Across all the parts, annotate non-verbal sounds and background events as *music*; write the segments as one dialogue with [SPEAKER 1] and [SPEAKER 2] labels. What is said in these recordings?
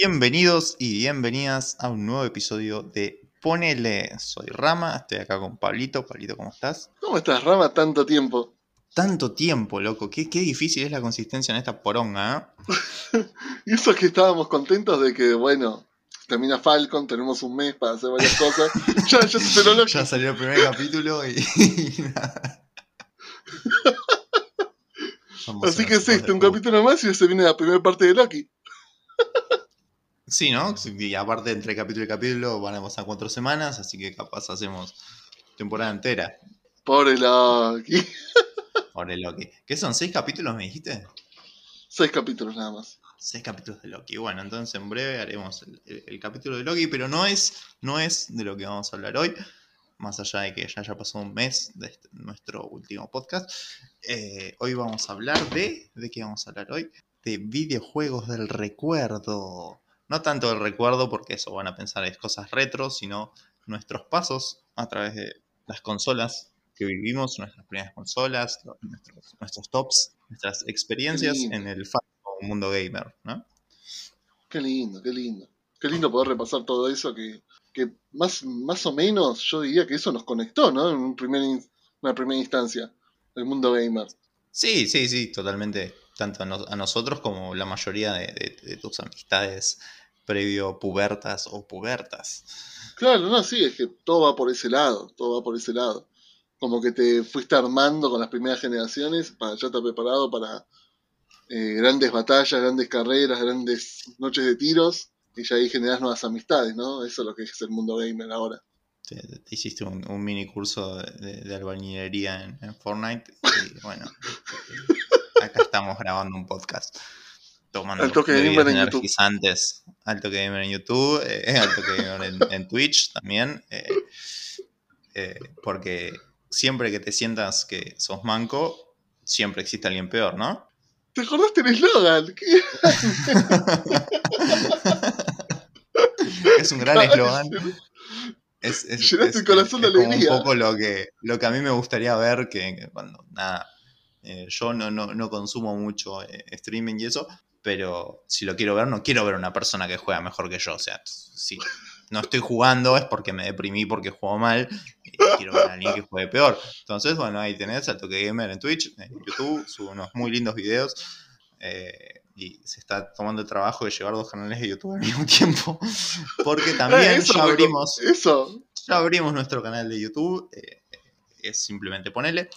[SPEAKER 1] Bienvenidos y bienvenidas a un nuevo episodio de Ponele. Soy Rama, estoy acá con Pablito. Pablito, ¿cómo estás?
[SPEAKER 2] ¿Cómo estás, Rama? Tanto tiempo.
[SPEAKER 1] Tanto tiempo, loco. Qué, qué difícil es la consistencia en esta poronga,
[SPEAKER 2] ¿eh? *laughs* y eso es que estábamos contentos de que, bueno, termina Falcon, tenemos un mes para hacer varias cosas. *laughs* ya, ya,
[SPEAKER 1] se ya salió el primer capítulo y, *laughs*
[SPEAKER 2] Así que es este, un capítulo más y se viene la primera parte de Loki.
[SPEAKER 1] Sí, ¿no? Y aparte, entre capítulo y capítulo van a pasar cuatro semanas, así que capaz hacemos temporada entera.
[SPEAKER 2] Pobre Loki.
[SPEAKER 1] Pobre Loki. ¿Qué son? ¿Seis capítulos, me dijiste?
[SPEAKER 2] Seis capítulos nada más.
[SPEAKER 1] Seis capítulos de Loki. Bueno, entonces en breve haremos el, capítulo de Loki, pero no es, no es de lo que vamos a hablar hoy. Más allá de que ya haya pasado un mes de este, nuestro último podcast. Eh, hoy vamos a hablar de. ¿De qué vamos a hablar hoy? De videojuegos del recuerdo. No tanto el recuerdo, porque eso van a pensar es cosas retro, sino nuestros pasos a través de las consolas que vivimos, nuestras primeras consolas, nuestros, tops, nuestras experiencias en el mundo gamer, ¿no?
[SPEAKER 2] Qué lindo, qué lindo. Qué lindo poder repasar todo eso que, que más, más o menos yo diría que eso nos conectó, ¿no? En primer, una primera instancia, el mundo gamer.
[SPEAKER 1] Sí, sí, sí, totalmente. Tanto a, nosotros como la mayoría de tus amistades previo pubertas o pubertas.
[SPEAKER 2] Claro, no, sí, es que todo va por ese lado, todo va por ese lado. Como que te fuiste armando con las primeras generaciones para ya estar preparado para eh, grandes batallas, grandes carreras, grandes noches de tiros y ya ahí generas nuevas amistades, ¿no? Eso es lo que es el mundo gamer ahora.
[SPEAKER 1] Te, hiciste un, mini curso de, de albañilería en, en, Fortnite y bueno, *laughs* acá estamos grabando un podcast tomando
[SPEAKER 2] Alto que gamer en YouTube. *laughs*
[SPEAKER 1] Alto que gamer en YouTube, eh, alto que gamer en, Twitch también. Eh, eh, porque siempre que te sientas que sos manco, siempre existe alguien peor, ¿no?
[SPEAKER 2] ¿Te acordaste del eslogan? *laughs*
[SPEAKER 1] es un gran eslogan. Es, es,
[SPEAKER 2] el corazón de alegría.
[SPEAKER 1] un poco lo que, lo que a mí me gustaría ver, que, cuando nada, yo no, no, no, consumo mucho streaming y eso, pero si lo quiero ver, no quiero ver una persona que juega mejor que yo. O sea, si no estoy jugando es porque me deprimí porque juego mal y quiero ver a alguien que juegue peor. Entonces, bueno, ahí tenés al Toque Gamer en Twitch, en YouTube, subo unos muy lindos videos. Eh, y se está tomando el trabajo de llevar dos canales de YouTube al mismo tiempo. *laughs* Porque también ya abrimos.
[SPEAKER 2] Eso.
[SPEAKER 1] Ya abrimos nuestro canal de YouTube. Eh, es simplemente ponerle.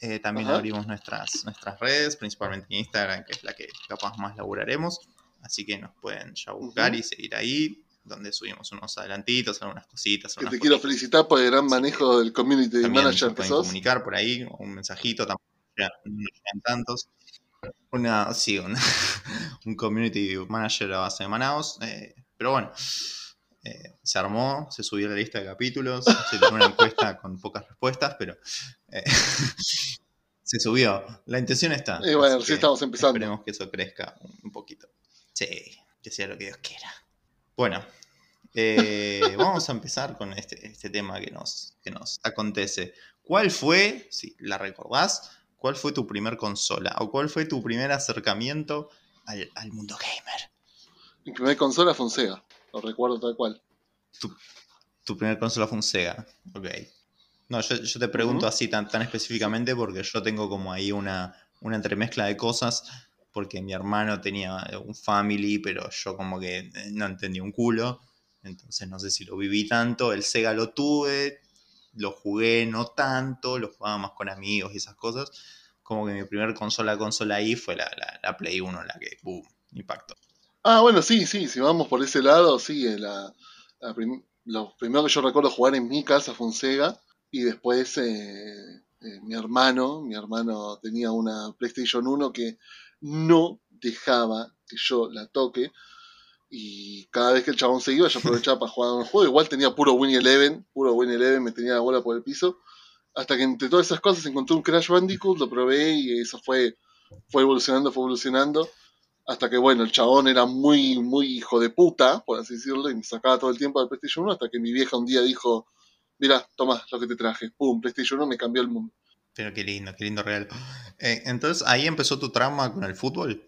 [SPEAKER 1] Eh, también abrimos nuestras, nuestras redes, principalmente Instagram, que es la que capaz más laburaremos. Así que nos pueden ya buscar y seguir ahí, donde subimos unos adelantitos, algunas cositas.
[SPEAKER 2] Que te quiero felicitar por el gran manejo del community manager que sos.
[SPEAKER 1] comunicar por ahí, un mensajito, tampoco no llegan tantos. Una, sí, *laughs* un community manager a base de manaos. Eh, pero bueno, eh, se armó, se subió la lista de capítulos, se tuvo una encuesta *laughs* con pocas respuestas, pero eh, *laughs* se subió. La intención está.
[SPEAKER 2] Y bueno, sí estamos empezando.
[SPEAKER 1] Esperemos que eso crezca un poquito. Sí, que sea lo que Dios quiera. Bueno, eh, *laughs* vamos a empezar con este, este, tema que nos, que nos acontece. ¿Cuál fue, si la recordás, cuál fue tu primer consola? ¿O cuál fue tu primer acercamiento al, al mundo gamer?
[SPEAKER 2] Mi primer consola fue un Sega. Lo recuerdo tal cual.
[SPEAKER 1] Tu, tu primer consola fue un Sega. Ok. No, yo, te pregunto así tan, tan específicamente porque yo tengo como ahí una, una entremezcla de cosas. Porque mi hermano tenía un family, pero yo como que no entendí un culo. Entonces no sé si lo viví tanto. El Sega lo tuve, lo jugué no tanto, lo jugaba más con amigos y esas cosas. Como que mi primer consola consola ahí fue la, la, Play 1, la que, boom, impactó.
[SPEAKER 2] Ah, bueno, sí, sí, si vamos por ese lado, sí, eh, la, lo primero que yo recuerdo jugar en mi casa fue un Sega y después eh, eh, mi hermano, mi hermano tenía una PlayStation 1 que no dejaba que yo la toque y cada vez que el chabón se iba yo aprovechaba para jugar un juego, igual tenía puro Win Eleven, puro Win Eleven, me tenía la bola por el piso, hasta que entre todas esas cosas encontré un Crash Bandicoot, lo probé y eso fue, fue evolucionando, fue evolucionando hasta que, bueno, el chabón era muy, muy hijo de puta, por así decirlo, y me sacaba todo el tiempo del PlayStation 1, hasta que mi vieja un día dijo, mira, toma lo que te traje. Pum, PlayStation 1 me cambió el mundo.
[SPEAKER 1] Pero qué lindo, qué lindo regalo. Eh, entonces, ¿ahí empezó tu trauma con el fútbol?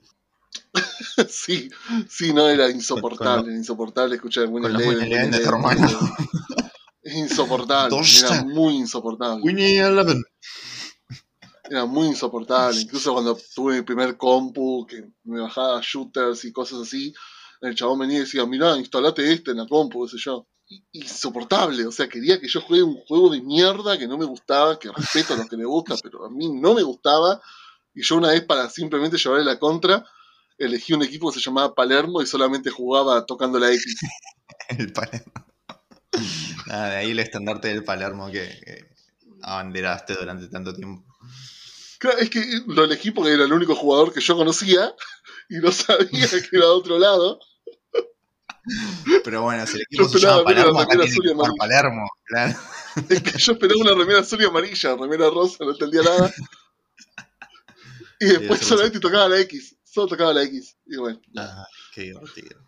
[SPEAKER 1] *laughs*
[SPEAKER 2] sí, sí, no, era insoportable, insoportable escuchar Winnie Eleven,
[SPEAKER 1] hermano. *laughs*
[SPEAKER 2] Insoportable, *laughs* era muy insoportable.
[SPEAKER 1] Winnie Eleven.
[SPEAKER 2] Era muy insoportable. Incluso cuando tuve mi primer compu, que me bajaba shooters y cosas así, el chabón venía y decía, mirá, instalate este en la compu, qué sé yo. Insoportable, o sea, quería que yo juegue un juego de mierda que no me gustaba, que respeto a los que le gusta, pero a mí no me gustaba. Y yo una vez para simplemente llevarle la contra, elegí un equipo que se llamaba Palermo y solamente jugaba tocando la X. *laughs*
[SPEAKER 1] El Palermo. Nada, de ahí el estandarte del Palermo que, que abanderaste durante tanto tiempo.
[SPEAKER 2] Claro, es que lo elegí porque era el único jugador que yo conocía y no sabía que era de otro lado.
[SPEAKER 1] Pero bueno, si el equipo
[SPEAKER 2] Yo
[SPEAKER 1] se llama Palermo, acá tiene que jugar. Palermo. Claro.
[SPEAKER 2] Es que yo esperaba una remera azul y amarilla, remera rosa, no entendía nada. Y después solamente tocaba la X. Solo tocaba la X. Y bueno,
[SPEAKER 1] Ah, qué divertido.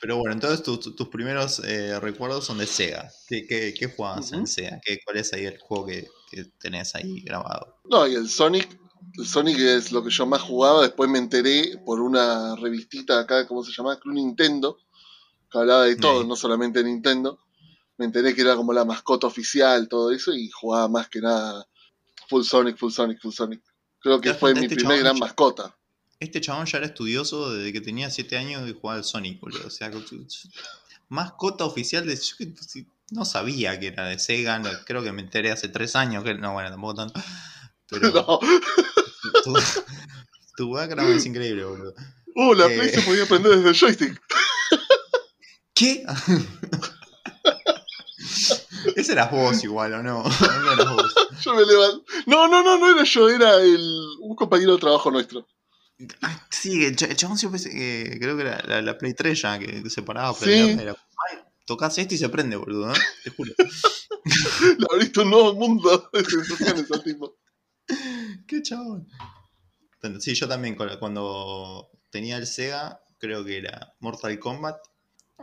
[SPEAKER 1] Pero bueno, entonces tus, tus primeros eh, recuerdos son de Sega. ¿Qué, qué, qué jugabas en Sega? ¿Qué, ¿Cuál es ahí el juego que, que tenés ahí grabado?
[SPEAKER 2] No, y el Sonic, el Sonic es lo que yo más jugaba. Después me enteré por una revistita acá, ¿cómo se llama? Club Nintendo, que hablaba de todo,
[SPEAKER 1] Sí.
[SPEAKER 2] no solamente de Nintendo. Me enteré que era como la mascota oficial, todo eso, y jugaba más que nada Full Sonic, Full Sonic, Full Sonic. Creo que
[SPEAKER 1] ¿Te das
[SPEAKER 2] fue
[SPEAKER 1] cuenta?
[SPEAKER 2] mi
[SPEAKER 1] Este
[SPEAKER 2] primer gran
[SPEAKER 1] ya-
[SPEAKER 2] mascota.
[SPEAKER 1] Este chabón ya era estudioso desde que tenía 7 años y jugaba al Sonic, boludo. O sea, *laughs* mascota oficial de. No sabía que era de Sega, no- creo que me enteré hace 3 años. Que, no, bueno, tampoco tanto. *laughs* Pero
[SPEAKER 2] No. *laughs*
[SPEAKER 1] tu, tu background es increíble, boludo.
[SPEAKER 2] Uh, la
[SPEAKER 1] Eh.
[SPEAKER 2] Play se podía prender desde el joystick.
[SPEAKER 1] ¿Qué? *laughs* Ese eras vos igual, ¿o no? No eras vos.
[SPEAKER 2] Yo me levanto. No, no, no, no era yo, era el, un compañero de trabajo nuestro.
[SPEAKER 1] Ah, sí, el, ch- el chabón siempre eh, creo que era la, la Play 3 ya, que se paraba a
[SPEAKER 2] Sí.
[SPEAKER 1] Era, tocas esto y se prende, boludo, ¿eh? Te juro. *laughs*
[SPEAKER 2] Le abriste un nuevo mundo de sensaciones al tipo.
[SPEAKER 1] Qué chabón. Sí, yo también cu- cuando tenía el Sega, creo que era Mortal Kombat.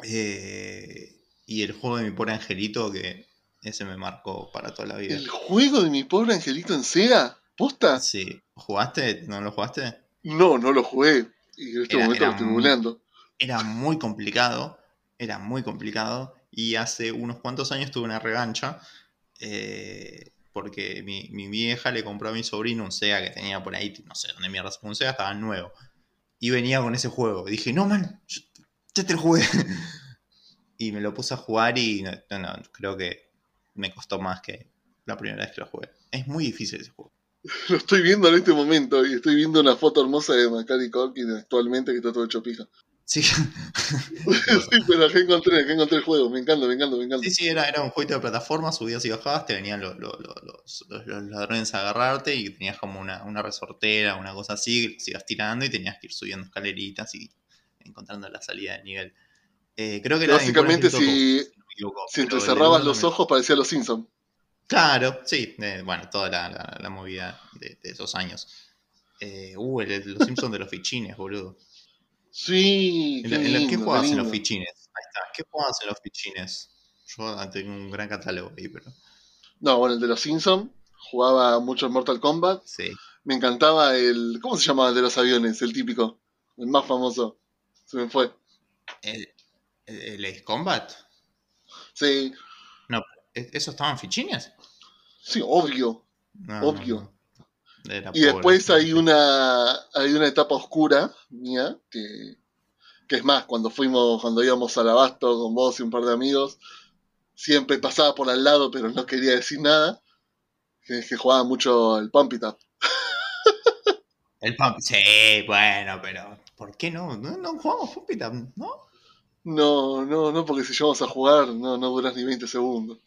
[SPEAKER 1] eh, y el juego de mi pobre angelito, que ese me marcó para toda la vida.
[SPEAKER 2] ¿El juego de mi pobre angelito en Sega? ¿Posta?
[SPEAKER 1] Sí. ¿Jugaste? ¿No lo jugaste?
[SPEAKER 2] No, no lo jugué. Y en este
[SPEAKER 1] Era-
[SPEAKER 2] momento
[SPEAKER 1] era
[SPEAKER 2] lo estoy
[SPEAKER 1] muy-. Era muy complicado. Era muy complicado. Y hace unos cuantos años tuve una revancha. eh, porque mi, mi vieja le compró a mi sobrino un Sega que tenía por ahí, no sé dónde mierda un Sega, estaba nuevo. Y venía con ese juego. Y dije, no, man, ya te lo jugué. *laughs* y me lo puse a jugar y no, no, no, creo que me costó más que la primera vez que lo jugué. Es muy difícil ese juego. *laughs*
[SPEAKER 2] Lo estoy viendo en este momento y estoy viendo una foto hermosa de Macaulay Culkin actualmente que está todo hecho pija.
[SPEAKER 1] Sí, *laughs*
[SPEAKER 2] sí, pero acá encontré, acá encontré el juego. Me encanta, me encanta, me encanta.
[SPEAKER 1] sí, sí, era, era un jueguito de plataforma, subías y bajabas, te venían los, los- ladrones a agarrarte y tenías como una, una resortera, una cosa así, que los ibas tirando y tenías que ir subiendo escaleritas y encontrando la salida del nivel. Eh, creo que era
[SPEAKER 2] Básicamente,
[SPEAKER 1] angelito
[SPEAKER 2] si,
[SPEAKER 1] no equivoco,
[SPEAKER 2] si
[SPEAKER 1] el
[SPEAKER 2] entrecerrabas
[SPEAKER 1] uno
[SPEAKER 2] los ojos parecía los Simpsons.
[SPEAKER 1] Claro, sí, eh, bueno, toda la, la- la movida de, de esos años. Eh, uh, el- los Simpsons de los fichines, boludo.
[SPEAKER 2] Sí,
[SPEAKER 1] ¿En,
[SPEAKER 2] lindo,
[SPEAKER 1] ¿Qué jugabas en los fichines? Ahí está, ¿qué jugabas en los fichines? Yo tengo un gran catálogo ahí, pero.
[SPEAKER 2] No, bueno, el de los Simpsons. Jugaba mucho en Mortal Kombat.
[SPEAKER 1] Sí.
[SPEAKER 2] Me encantaba el. ¿Cómo se llamaba el de los aviones? El típico. El más famoso. Se me fue.
[SPEAKER 1] ¿El, el, Combat?
[SPEAKER 2] Sí,
[SPEAKER 1] ¿E- ¿Eso estaba en fichines?
[SPEAKER 2] sí, obvio.
[SPEAKER 1] No,
[SPEAKER 2] Obvio.
[SPEAKER 1] no. Era
[SPEAKER 2] Y
[SPEAKER 1] pobre.
[SPEAKER 2] después hay una. Hay una etapa oscura mía que. Que es más, cuando fuimos, cuando íbamos al abasto con vos y un par de amigos, siempre pasaba por al lado, pero no quería decir nada. Que jugaba mucho el Pump It Up. *laughs*
[SPEAKER 1] El Pump. Sí, bueno, pero. ¿Por qué no? No, no jugamos Pump It Up, ¿no?
[SPEAKER 2] No, no, no, porque si llegamos a jugar, no, no duras ni 20 segundos.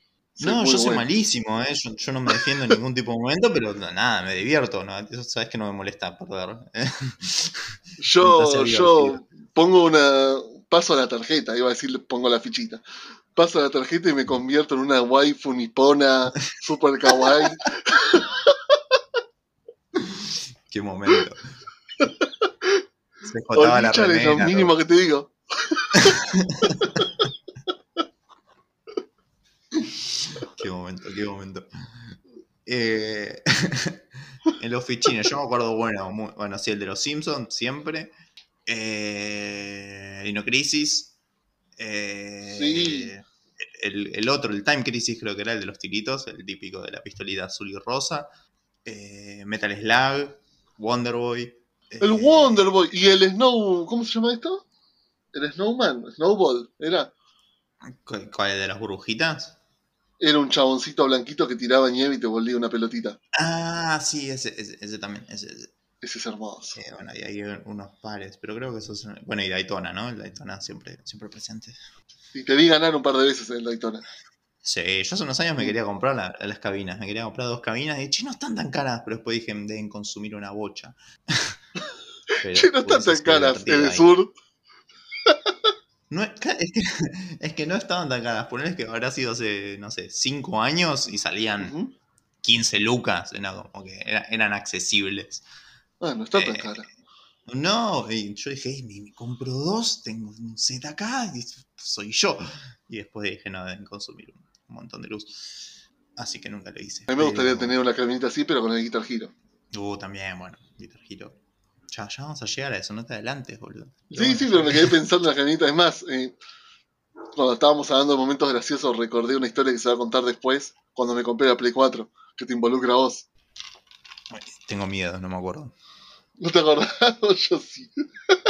[SPEAKER 1] No, yo soy
[SPEAKER 2] bueno.
[SPEAKER 1] malísimo, ¿eh? Yo, yo no me defiendo en ningún tipo de momento, pero nada, me divierto, ¿no? Eso sabes que no me molesta perder. ¿eh? *laughs*
[SPEAKER 2] Yo, yo pongo una. Paso a la tarjeta, iba a decir, pongo la fichita. Paso a la tarjeta y me convierto en una waifu nipona *laughs* super kawaii. *laughs*
[SPEAKER 1] Qué momento. Se jotaba la
[SPEAKER 2] es lo
[SPEAKER 1] remera.
[SPEAKER 2] mínimo que te digo.
[SPEAKER 1] Qué momento, qué momento. Eh, *laughs* en los fichines, yo me acuerdo, bueno, muy- bueno, sí, el de los Simpsons siempre. Eh, Dino Crisis. eh,
[SPEAKER 2] Sí.
[SPEAKER 1] El, el otro, el Time Crisis, creo que era el de los tiritos, el típico de la pistolita azul y rosa. eh, Metal Slug, Wonder Boy.
[SPEAKER 2] El
[SPEAKER 1] eh,
[SPEAKER 2] Wonder Boy y el Snow. ¿Cómo se llama esto? El Snowman, Snowball. Era,
[SPEAKER 1] ¿Cuál de las burbujitas?
[SPEAKER 2] Era un chaboncito blanquito que tiraba nieve y te volvía una pelotita.
[SPEAKER 1] Ah, sí, ese, ese, ese también. Ese, ese.
[SPEAKER 2] Ese es hermoso.
[SPEAKER 1] Eh, bueno, y hay unos pares, pero creo que eso es. Bueno, y Daytona, ¿no? El Daytona siempre, siempre presente.
[SPEAKER 2] Y te vi ganar un par de veces en el Daytona.
[SPEAKER 1] Sí, yo hace unos años me quería comprar la- las cabinas. Me quería comprar dos cabinas y che, no están tan caras, pero después dije, deben consumir una bocha. *laughs*
[SPEAKER 2] Che, no están
[SPEAKER 1] hubiese
[SPEAKER 2] tan caras en el
[SPEAKER 1] ahí.
[SPEAKER 2] sur.
[SPEAKER 1] No, es, que, *laughs* es que no estaban tan caras. Ponerles que habrá sido hace, no sé, 5 años y salían
[SPEAKER 2] Ujú.
[SPEAKER 1] 15 lucas. No, como que era- eran accesibles.
[SPEAKER 2] Ah, no está tan
[SPEAKER 1] Eh,
[SPEAKER 2] cara.
[SPEAKER 1] No, y yo dije, "Ey, me, me compro dos, tengo un set acá y soy yo. Y después dije, no, deben consumir un, un montón de luz. Así que nunca lo hice.
[SPEAKER 2] A mí me gustaría
[SPEAKER 1] Pero-
[SPEAKER 2] tener una camioneta así, pero con el Guitar Hero.
[SPEAKER 1] Uh, también, bueno, Guitar Hero. Ya, ya vamos a llegar a eso, no te adelantes, boludo.
[SPEAKER 2] Sí, sí, pero me quedé pensando en la camioneta. Es más, eh, cuando estábamos hablando de momentos graciosos, recordé una historia que se va a contar después, cuando me compré la Play 4, que te involucra a vos.
[SPEAKER 1] Tengo miedo, no me acuerdo.
[SPEAKER 2] ¿No te acordás? *laughs* Yo sí.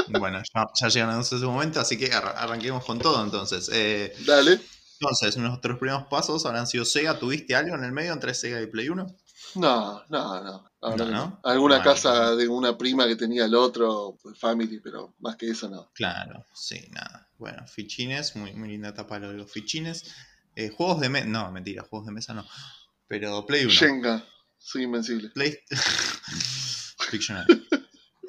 [SPEAKER 1] Bueno, ya, ya llegamos a ese momento, así que arra- arranquemos con todo entonces. Eh,
[SPEAKER 2] Dale.
[SPEAKER 1] entonces, nuestros primeros pasos habrán sido Sega. ¿Tuviste algo en el medio entre Sega y Play 1?
[SPEAKER 2] No, no, no. Ahora
[SPEAKER 1] No,
[SPEAKER 2] no.
[SPEAKER 1] ¿no?
[SPEAKER 2] Alguna casa de una prima que tenía el otro, pues, family, pero más que eso no.
[SPEAKER 1] Claro, sí, nada. Bueno, fichines, muy, muy linda etapa lo de los fichines. Eh, juegos de mesa, no, mentira, juegos de mesa no. Pero Play 1.
[SPEAKER 2] Shenga, soy invencible.
[SPEAKER 1] Play... *laughs* Fictional.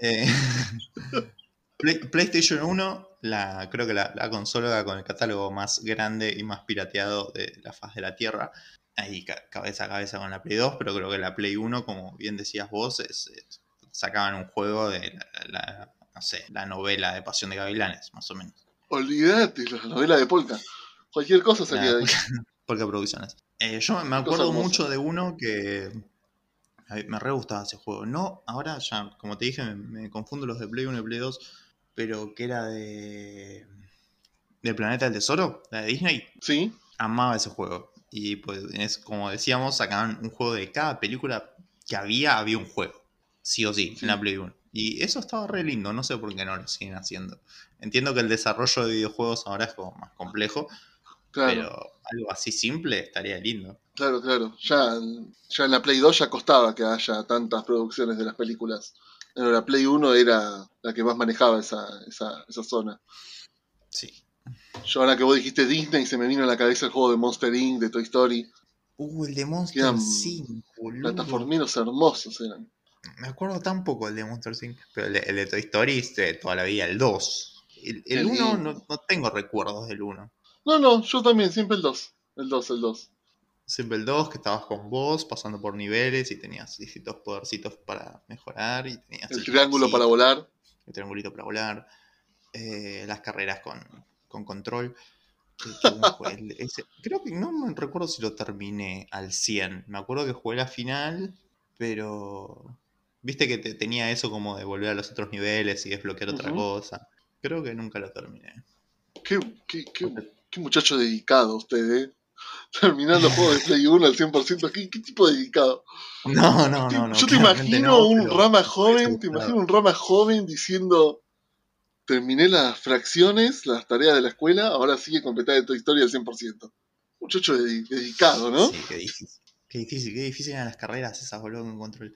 [SPEAKER 1] Eh, *laughs* Play- PlayStation 1, la, creo que la, la consola con el catálogo más grande y más pirateado de la faz de la Tierra. Ahí ca- cabeza a cabeza con la Play 2, pero creo que la Play 1, como bien decías vos, es- es- sacaban un juego de la, la- no sé, la novela de Pasión de Gavilanes, más o menos.
[SPEAKER 2] Olvídate, la novela de Polka. Cualquier cosa salía de ahí. *laughs*
[SPEAKER 1] Porque producciones. Eh, yo me acuerdo mucho de uno que me re gustaba ese juego. No, ahora ya, como te dije, me, me confundo los de Play 1 y Play 2, pero que era de. del Planeta del Tesoro, la de Disney.
[SPEAKER 2] Sí,
[SPEAKER 1] Amaba ese juego. Y pues, es como decíamos, sacaban un juego de cada película que había, había un juego. Sí o sí,
[SPEAKER 2] Sí.
[SPEAKER 1] en la Play 1. Y eso estaba re lindo, no sé por qué no lo siguen haciendo. Entiendo que el desarrollo de videojuegos ahora es como más complejo,
[SPEAKER 2] claro,
[SPEAKER 1] pero algo así simple estaría lindo.
[SPEAKER 2] claro, claro. Ya, ya en la Play 2 ya costaba que haya tantas producciones de las películas. Pero la Play 1 era la que más manejaba esa, esa, esa zona.
[SPEAKER 1] Sí.
[SPEAKER 2] Yo ahora que vos dijiste Disney, se me vino a la cabeza el juego de Monster Inc., de Toy Story.
[SPEAKER 1] Uh, el de Monster
[SPEAKER 2] Quedan
[SPEAKER 1] 5, boludo.
[SPEAKER 2] Plataformeros hermosos eran.
[SPEAKER 1] Me acuerdo tan poco el de Monster 5, pero el de, el de Toy Story es de toda la vida, el 2. El,
[SPEAKER 2] Qué
[SPEAKER 1] 1
[SPEAKER 2] lindo.
[SPEAKER 1] no, no tengo recuerdos del 1.
[SPEAKER 2] No, no, yo también, siempre el 2. El 2, el 2.
[SPEAKER 1] Siempre el 2, que estabas con vos, pasando por niveles y tenías distintos podercitos para mejorar. Y tenías
[SPEAKER 2] El triángulo para volar.
[SPEAKER 1] El triangulito para volar. eh, las carreras con, con control. Ese- creo que no me recuerdo si lo terminé al 100. Me acuerdo que jugué la final, pero. Viste que te- tenía eso como de volver a los otros niveles y desbloquear otra cosa. Creo que nunca lo terminé.
[SPEAKER 2] Qué, qué, qué, qué muchacho dedicado usted, ¿eh? Terminando juegos de Play 1 al 100%. ¿Qué, qué tipo de dedicado?
[SPEAKER 1] No, no, no. no
[SPEAKER 2] yo te imagino
[SPEAKER 1] no,
[SPEAKER 2] un
[SPEAKER 1] pero-
[SPEAKER 2] rama joven, te imagino un rama joven diciendo, terminé las fracciones, las tareas de la escuela, ahora sigue completar de tu historia al 100%. Muchacho dedi- dedicado, ¿no?
[SPEAKER 1] Sí, qué difícil. Qué difícil, qué difícil eran las carreras esas, boludo, con control.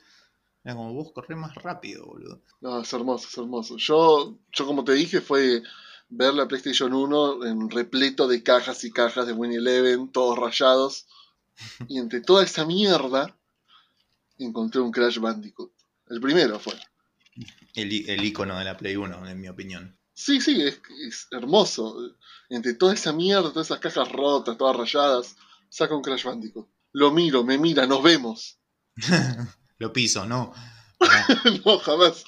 [SPEAKER 1] Era como vos correr más rápido, boludo.
[SPEAKER 2] No, es hermoso, es hermoso. Yo, yo como te dije, fue ver la PlayStation 1 en repleto de cajas y cajas de Winnie Eleven, todos rayados. Y entre toda esa mierda, encontré un Crash Bandicoot. El primero fue.
[SPEAKER 1] El, el icono de la Play 1, en mi opinión.
[SPEAKER 2] Sí, sí, es, es hermoso. Entre toda esa mierda, todas esas cajas rotas, todas rayadas, saca un Crash Bandicoot. Lo miro, me mira, nos vemos. *laughs*
[SPEAKER 1] Lo piso, ¿no? *laughs*
[SPEAKER 2] No, jamás.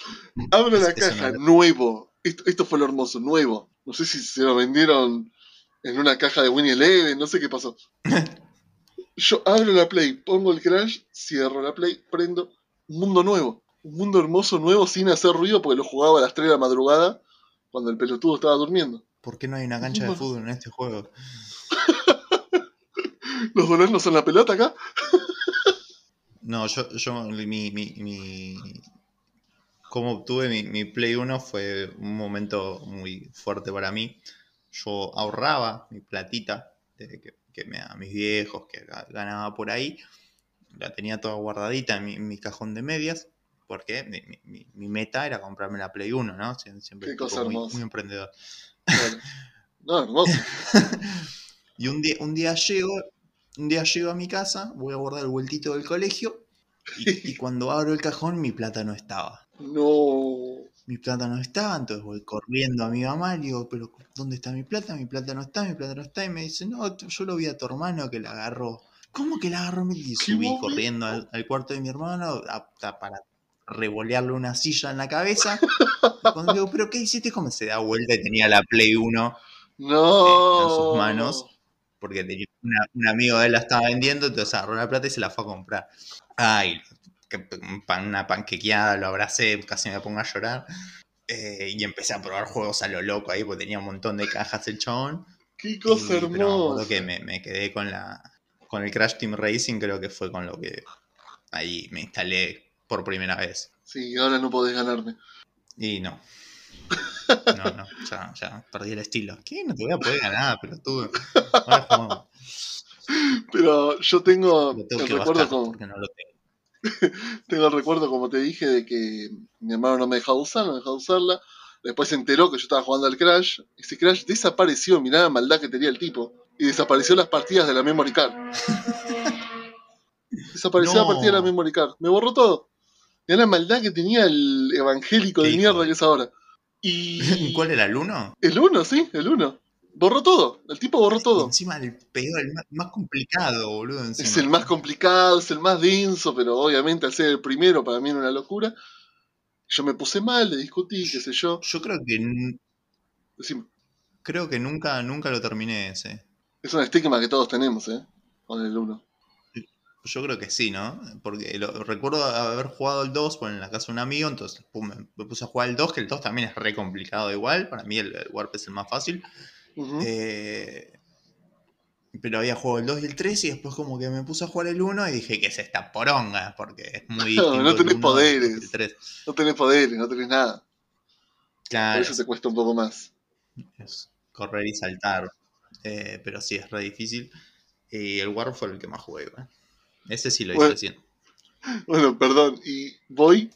[SPEAKER 2] Abro la
[SPEAKER 1] Es-
[SPEAKER 2] caja, nuevo. Esto, esto fue lo hermoso, nuevo. No sé si se lo vendieron en una caja de Winnie Eleven, no sé qué pasó. *laughs* Yo abro la Play, pongo el Crash, cierro la Play, prendo. Un mundo nuevo. Un mundo hermoso, nuevo, sin hacer ruido, porque lo jugaba a las 3 de la madrugada. cuando el pelotudo estaba durmiendo.
[SPEAKER 1] ¿Por qué no hay una cancha de fútbol en este juego? *laughs*
[SPEAKER 2] ¿Los goles no son la pelota acá?
[SPEAKER 1] No, yo, yo mi, mi, mi, cómo obtuve mi, mi Play 1 fue un momento muy fuerte para mí. Yo ahorraba mi platita que, que me daban mis viejos, que ga- ganaba por ahí. La tenía toda guardadita en mi, en mi cajón de medias. Porque mi, mi- mi- mi meta era comprarme la Play 1, ¿no? Sie- Siempre
[SPEAKER 2] Qué cosa
[SPEAKER 1] muy, emprendedor.
[SPEAKER 2] Bueno. No, hermoso. *laughs*
[SPEAKER 1] Y un día, un día llego, un día llego a mi casa, voy a guardar el vueltito del colegio. Y, y *laughs* cuando abro el cajón, mi plata no estaba.
[SPEAKER 2] No.
[SPEAKER 1] Mi plata no estaba, entonces voy corriendo a mi mamá y digo, pero ¿dónde está mi plata? Mi plata no está, mi plata no está. Y me dice, no, yo lo vi a tu hermano que la agarró. ¿Cómo que la agarró? Y
[SPEAKER 2] ¿Qué
[SPEAKER 1] subí
[SPEAKER 2] momento?
[SPEAKER 1] corriendo al, al cuarto de mi hermano a- a- para revolearle una silla en la cabeza. Y cuando digo, ¿pero qué hiciste? Como se da vuelta y tenía la Play 1
[SPEAKER 2] No.
[SPEAKER 1] en sus manos. porque tenía una- un amigo de él la estaba vendiendo, entonces agarró la plata y se la fue a comprar. Ay, una panquequeada, lo abracé, casi me pongo a llorar. Eh, y empecé a probar juegos a lo loco ahí, porque tenía un montón de cajas el chabón.
[SPEAKER 2] Qué cosa
[SPEAKER 1] Y- pero
[SPEAKER 2] hermosa.
[SPEAKER 1] que me, me quedé con la con el Crash Team Racing, creo que fue con lo que ahí me instalé por primera vez.
[SPEAKER 2] Sí, ahora no podés ganarme.
[SPEAKER 1] Y no. No, no, ya, ya perdí el estilo. ¿Qué? No te voy a poder ganar, pero tú. Ahora jugamos.
[SPEAKER 2] Pero yo tengo
[SPEAKER 1] Lo tengo
[SPEAKER 2] el
[SPEAKER 1] que
[SPEAKER 2] recuerdo como,
[SPEAKER 1] no lo tengo. *laughs*
[SPEAKER 2] tengo el recuerdo como te dije de que mi hermano no me dejaba usar, no me dejaba usarla. Después se enteró que yo estaba jugando al Crash. Ese Crash desapareció, mirá la maldad que tenía el tipo. Y desapareció las partidas de la memory card. *laughs* Desapareció
[SPEAKER 1] No.
[SPEAKER 2] la partida de la memory card. Me borró todo. Mirá la maldad que tenía el evangélico de
[SPEAKER 1] hijo
[SPEAKER 2] mierda que es ahora. Y. *laughs*
[SPEAKER 1] ¿Cuál era el 1?
[SPEAKER 2] El 1, sí, el 1. Borró todo. El tipo borró todo.
[SPEAKER 1] Encima el peor, el más, más complicado, boludo. Encima.
[SPEAKER 2] Es el más complicado, es el más denso, pero obviamente al ser el primero para mí era una locura. Yo me puse mal, le discutí, qué sé yo.
[SPEAKER 1] Yo creo que
[SPEAKER 2] Decime,
[SPEAKER 1] creo que nunca, nunca lo terminé ese.
[SPEAKER 2] es un estigma que todos tenemos, ¿eh? Con el 1.
[SPEAKER 1] Yo creo que sí, ¿no? Porque lo, recuerdo haber jugado el 2 por en la casa de un amigo, entonces pum, me, puse a jugar el 2, que el 2 también es re complicado igual. Para mí el, el Warp es el más fácil. Eh, pero había jugado el 2 y el 3 y después como que me puse a jugar el 1 y dije que es esta poronga, porque es muy *laughs*
[SPEAKER 2] No, no tenés
[SPEAKER 1] 1
[SPEAKER 2] poderes.
[SPEAKER 1] del 3.
[SPEAKER 2] No tenés poderes, no tenés nada. Por eso te cuesta un poco más.
[SPEAKER 1] es correr y saltar. Eh, pero sí, es re difícil. Y el Warp fue el que más jugué, igual. Ese sí lo hice
[SPEAKER 2] Bueno.
[SPEAKER 1] recién.
[SPEAKER 2] Bueno, perdón. Y voy,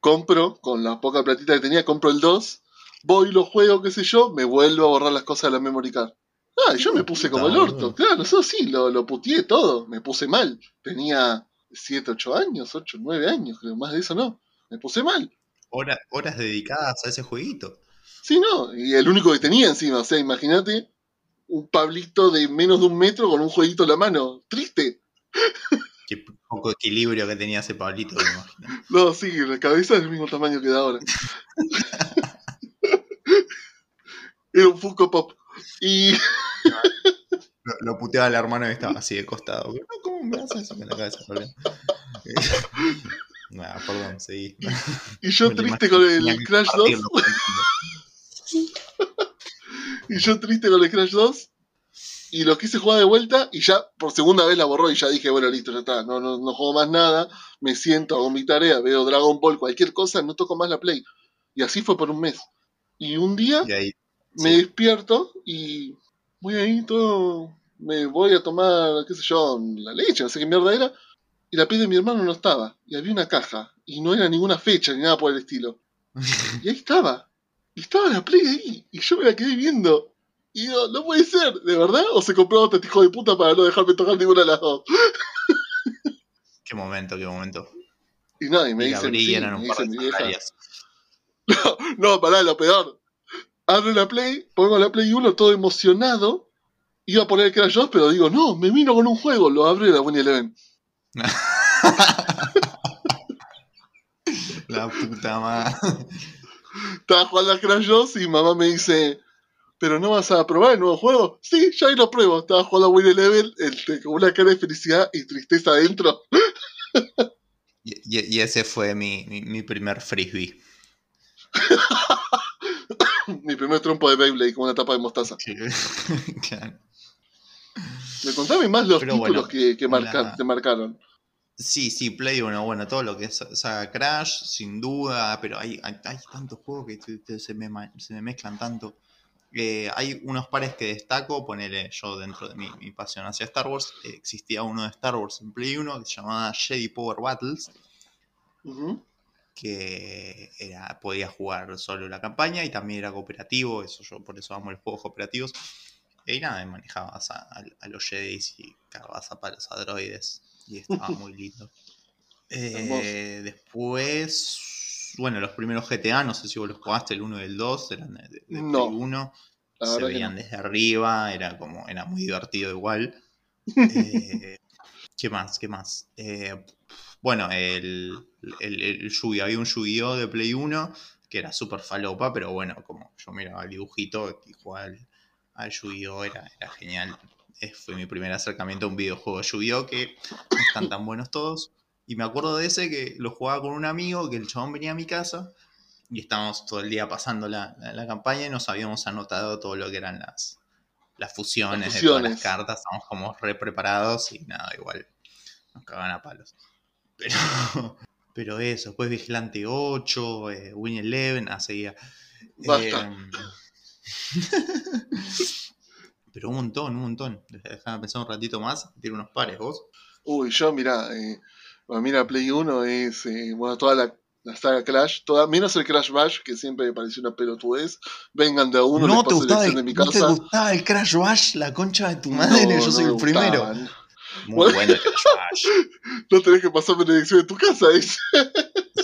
[SPEAKER 2] compro, con la poca platita que tenía, compro el 2. Voy, lo juego, qué sé yo, me vuelvo a borrar las cosas de la memory card. Ah, y yo me puse como el orto. Claro, eso sí, lo, lo puteé todo. Me puse mal. Tenía 7, 8 años, 8, 9 años, creo. Más de eso no. Me puse mal.
[SPEAKER 1] Hora- horas dedicadas a ese jueguito.
[SPEAKER 2] Sí, no. Y el único que tenía encima. O sea, imagínate un Pablito de menos de un metro con un jueguito en la mano. Triste. *laughs*
[SPEAKER 1] Qué poco equilibrio que tenía ese Pablito, me imagino.
[SPEAKER 2] No, sí, la cabeza es del mismo tamaño que de ahora. *laughs* Era un Funko Pop. Y *laughs*
[SPEAKER 1] Lo, lo puteaba el hermano y estaba así de costado. No, ¿Cómo me haces eso con la cabeza, Pablito? Nah, perdón, seguí.
[SPEAKER 2] Y yo
[SPEAKER 1] Me
[SPEAKER 2] triste con el
[SPEAKER 1] que
[SPEAKER 2] Crash 2.
[SPEAKER 1] compartirlo con el mundo.
[SPEAKER 2] Y yo triste con el Crash 2. Y lo quise jugar de vuelta. Y ya por segunda vez la borró. Y ya dije, bueno, listo, ya está. No, no, no juego más nada. Me siento, hago mi tarea, veo Dragon Ball, cualquier cosa. No toco más la Play. Y así fue por un mes. Y un día
[SPEAKER 1] Y ahí,
[SPEAKER 2] me despierto y voy ahí todo. Me voy a tomar, qué sé yo, la leche, no sé qué mierda era. Y la Play de mi hermano no estaba. Y había una caja. Y no era ninguna fecha ni nada por el estilo. *laughs* Y ahí estaba. Y estaba la Play ahí. Y yo me la quedé viendo. Y digo, no puede ser, ¿de verdad? ¿O se compró otro hijo de puta para no dejarme tocar ninguna de las dos? *laughs*
[SPEAKER 1] Qué momento, qué momento.
[SPEAKER 2] Y nada, y me dicen, sí, me
[SPEAKER 1] un par
[SPEAKER 2] dicen
[SPEAKER 1] de
[SPEAKER 2] mi vieja.
[SPEAKER 1] sandalias. *laughs*
[SPEAKER 2] No, pará, lo peor. Abro la Play, pongo la Play 1 todo emocionado. Iba a poner el Crash 2, pero digo, no, me vino con un juego. Lo abro y la Winnie Eleven. *laughs*
[SPEAKER 1] La puta madre.
[SPEAKER 2] Estaba jugando al Crash 2 y mamá me dice, ¿pero no vas a probar el nuevo juego? Sí, ya ahí lo pruebo. Estaba jugando a Winnie Eleven este, con una cara de felicidad y tristeza adentro. *laughs*
[SPEAKER 1] Y, ese fue mi, mi, mi primer frisbee. *coughs*
[SPEAKER 2] Mi primer trompo de Beyblade con una tapa de mostaza. *laughs*
[SPEAKER 1] claro.
[SPEAKER 2] Me contame más los
[SPEAKER 1] Pero
[SPEAKER 2] títulos
[SPEAKER 1] bueno,
[SPEAKER 2] que, que marca-
[SPEAKER 1] la-
[SPEAKER 2] te marcaron.
[SPEAKER 1] Sí, sí, Play 1, bueno, todo lo que es saga Crash, sin duda, pero hay, hay, hay tantos juegos que se, me, se me mezclan tanto. Eh, hay unos pares que destaco, ponele yo dentro de mi, mi pasión hacia Star Wars, eh, existía uno de Star Wars en Play 1 que se llamaba Jedi Power Battles, que era, podía jugar solo la campaña y también era cooperativo, eso yo por eso amo los juegos cooperativos. Y nada, manejabas a, a- a los Jedis y cagabas a palos a droides y estaba *laughs* muy lindo. Eh, después, bueno, los primeros GTA, no sé si vos los jugaste, el 1 y el 2, eran de, de- de
[SPEAKER 2] No,
[SPEAKER 1] Play 1,
[SPEAKER 2] La
[SPEAKER 1] se veían
[SPEAKER 2] no.
[SPEAKER 1] desde arriba, era como, era muy divertido igual. *laughs* Eh, ¿Qué más? ¿Qué más? Eh, bueno, el, el, el había un Yu-Gi-Oh! de Play 1 que era súper falopa, pero bueno, como yo miraba el dibujito y jugaba al, al Yu-Gi-Oh! Era, era genial. Eh, fue mi primer acercamiento a un videojuego de Yu-Gi-Oh! que no están tan buenos todos. Y me acuerdo de ese que lo jugaba con un amigo, que el chabón venía a mi casa y estábamos todo el día pasando la, la- la campaña y nos habíamos anotado todo lo que eran las, las fusiones,
[SPEAKER 2] Las
[SPEAKER 1] de todas las cartas, estábamos como re preparados y nada, igual nos cagaban a palos. Pero, *laughs* pero eso, después Vigilante 8, eh, Win Eleven, ah, seguía.
[SPEAKER 2] Basta.
[SPEAKER 1] Em, *laughs* pero un montón, un montón. Déjame pensar un ratito más, tiene unos pares vos.
[SPEAKER 2] Uy, yo, mira, eh, bueno, mira, Play 1 es, eh, bueno, toda la, la saga Crash, toda, menos el Crash Bash, que siempre me pareció una pelotudez. Vengan de a uno, les
[SPEAKER 1] ¿No te, gustaba el,
[SPEAKER 2] de mi
[SPEAKER 1] ¿No te gustaba el Crash Bash, la concha de tu madre?
[SPEAKER 2] No,
[SPEAKER 1] Yo soy el
[SPEAKER 2] me
[SPEAKER 1] primero.
[SPEAKER 2] gustaban.
[SPEAKER 1] Muy
[SPEAKER 2] Bueno.
[SPEAKER 1] bueno el Crash *laughs* Bash.
[SPEAKER 2] No tenés que pasarme la dirección de tu casa, es.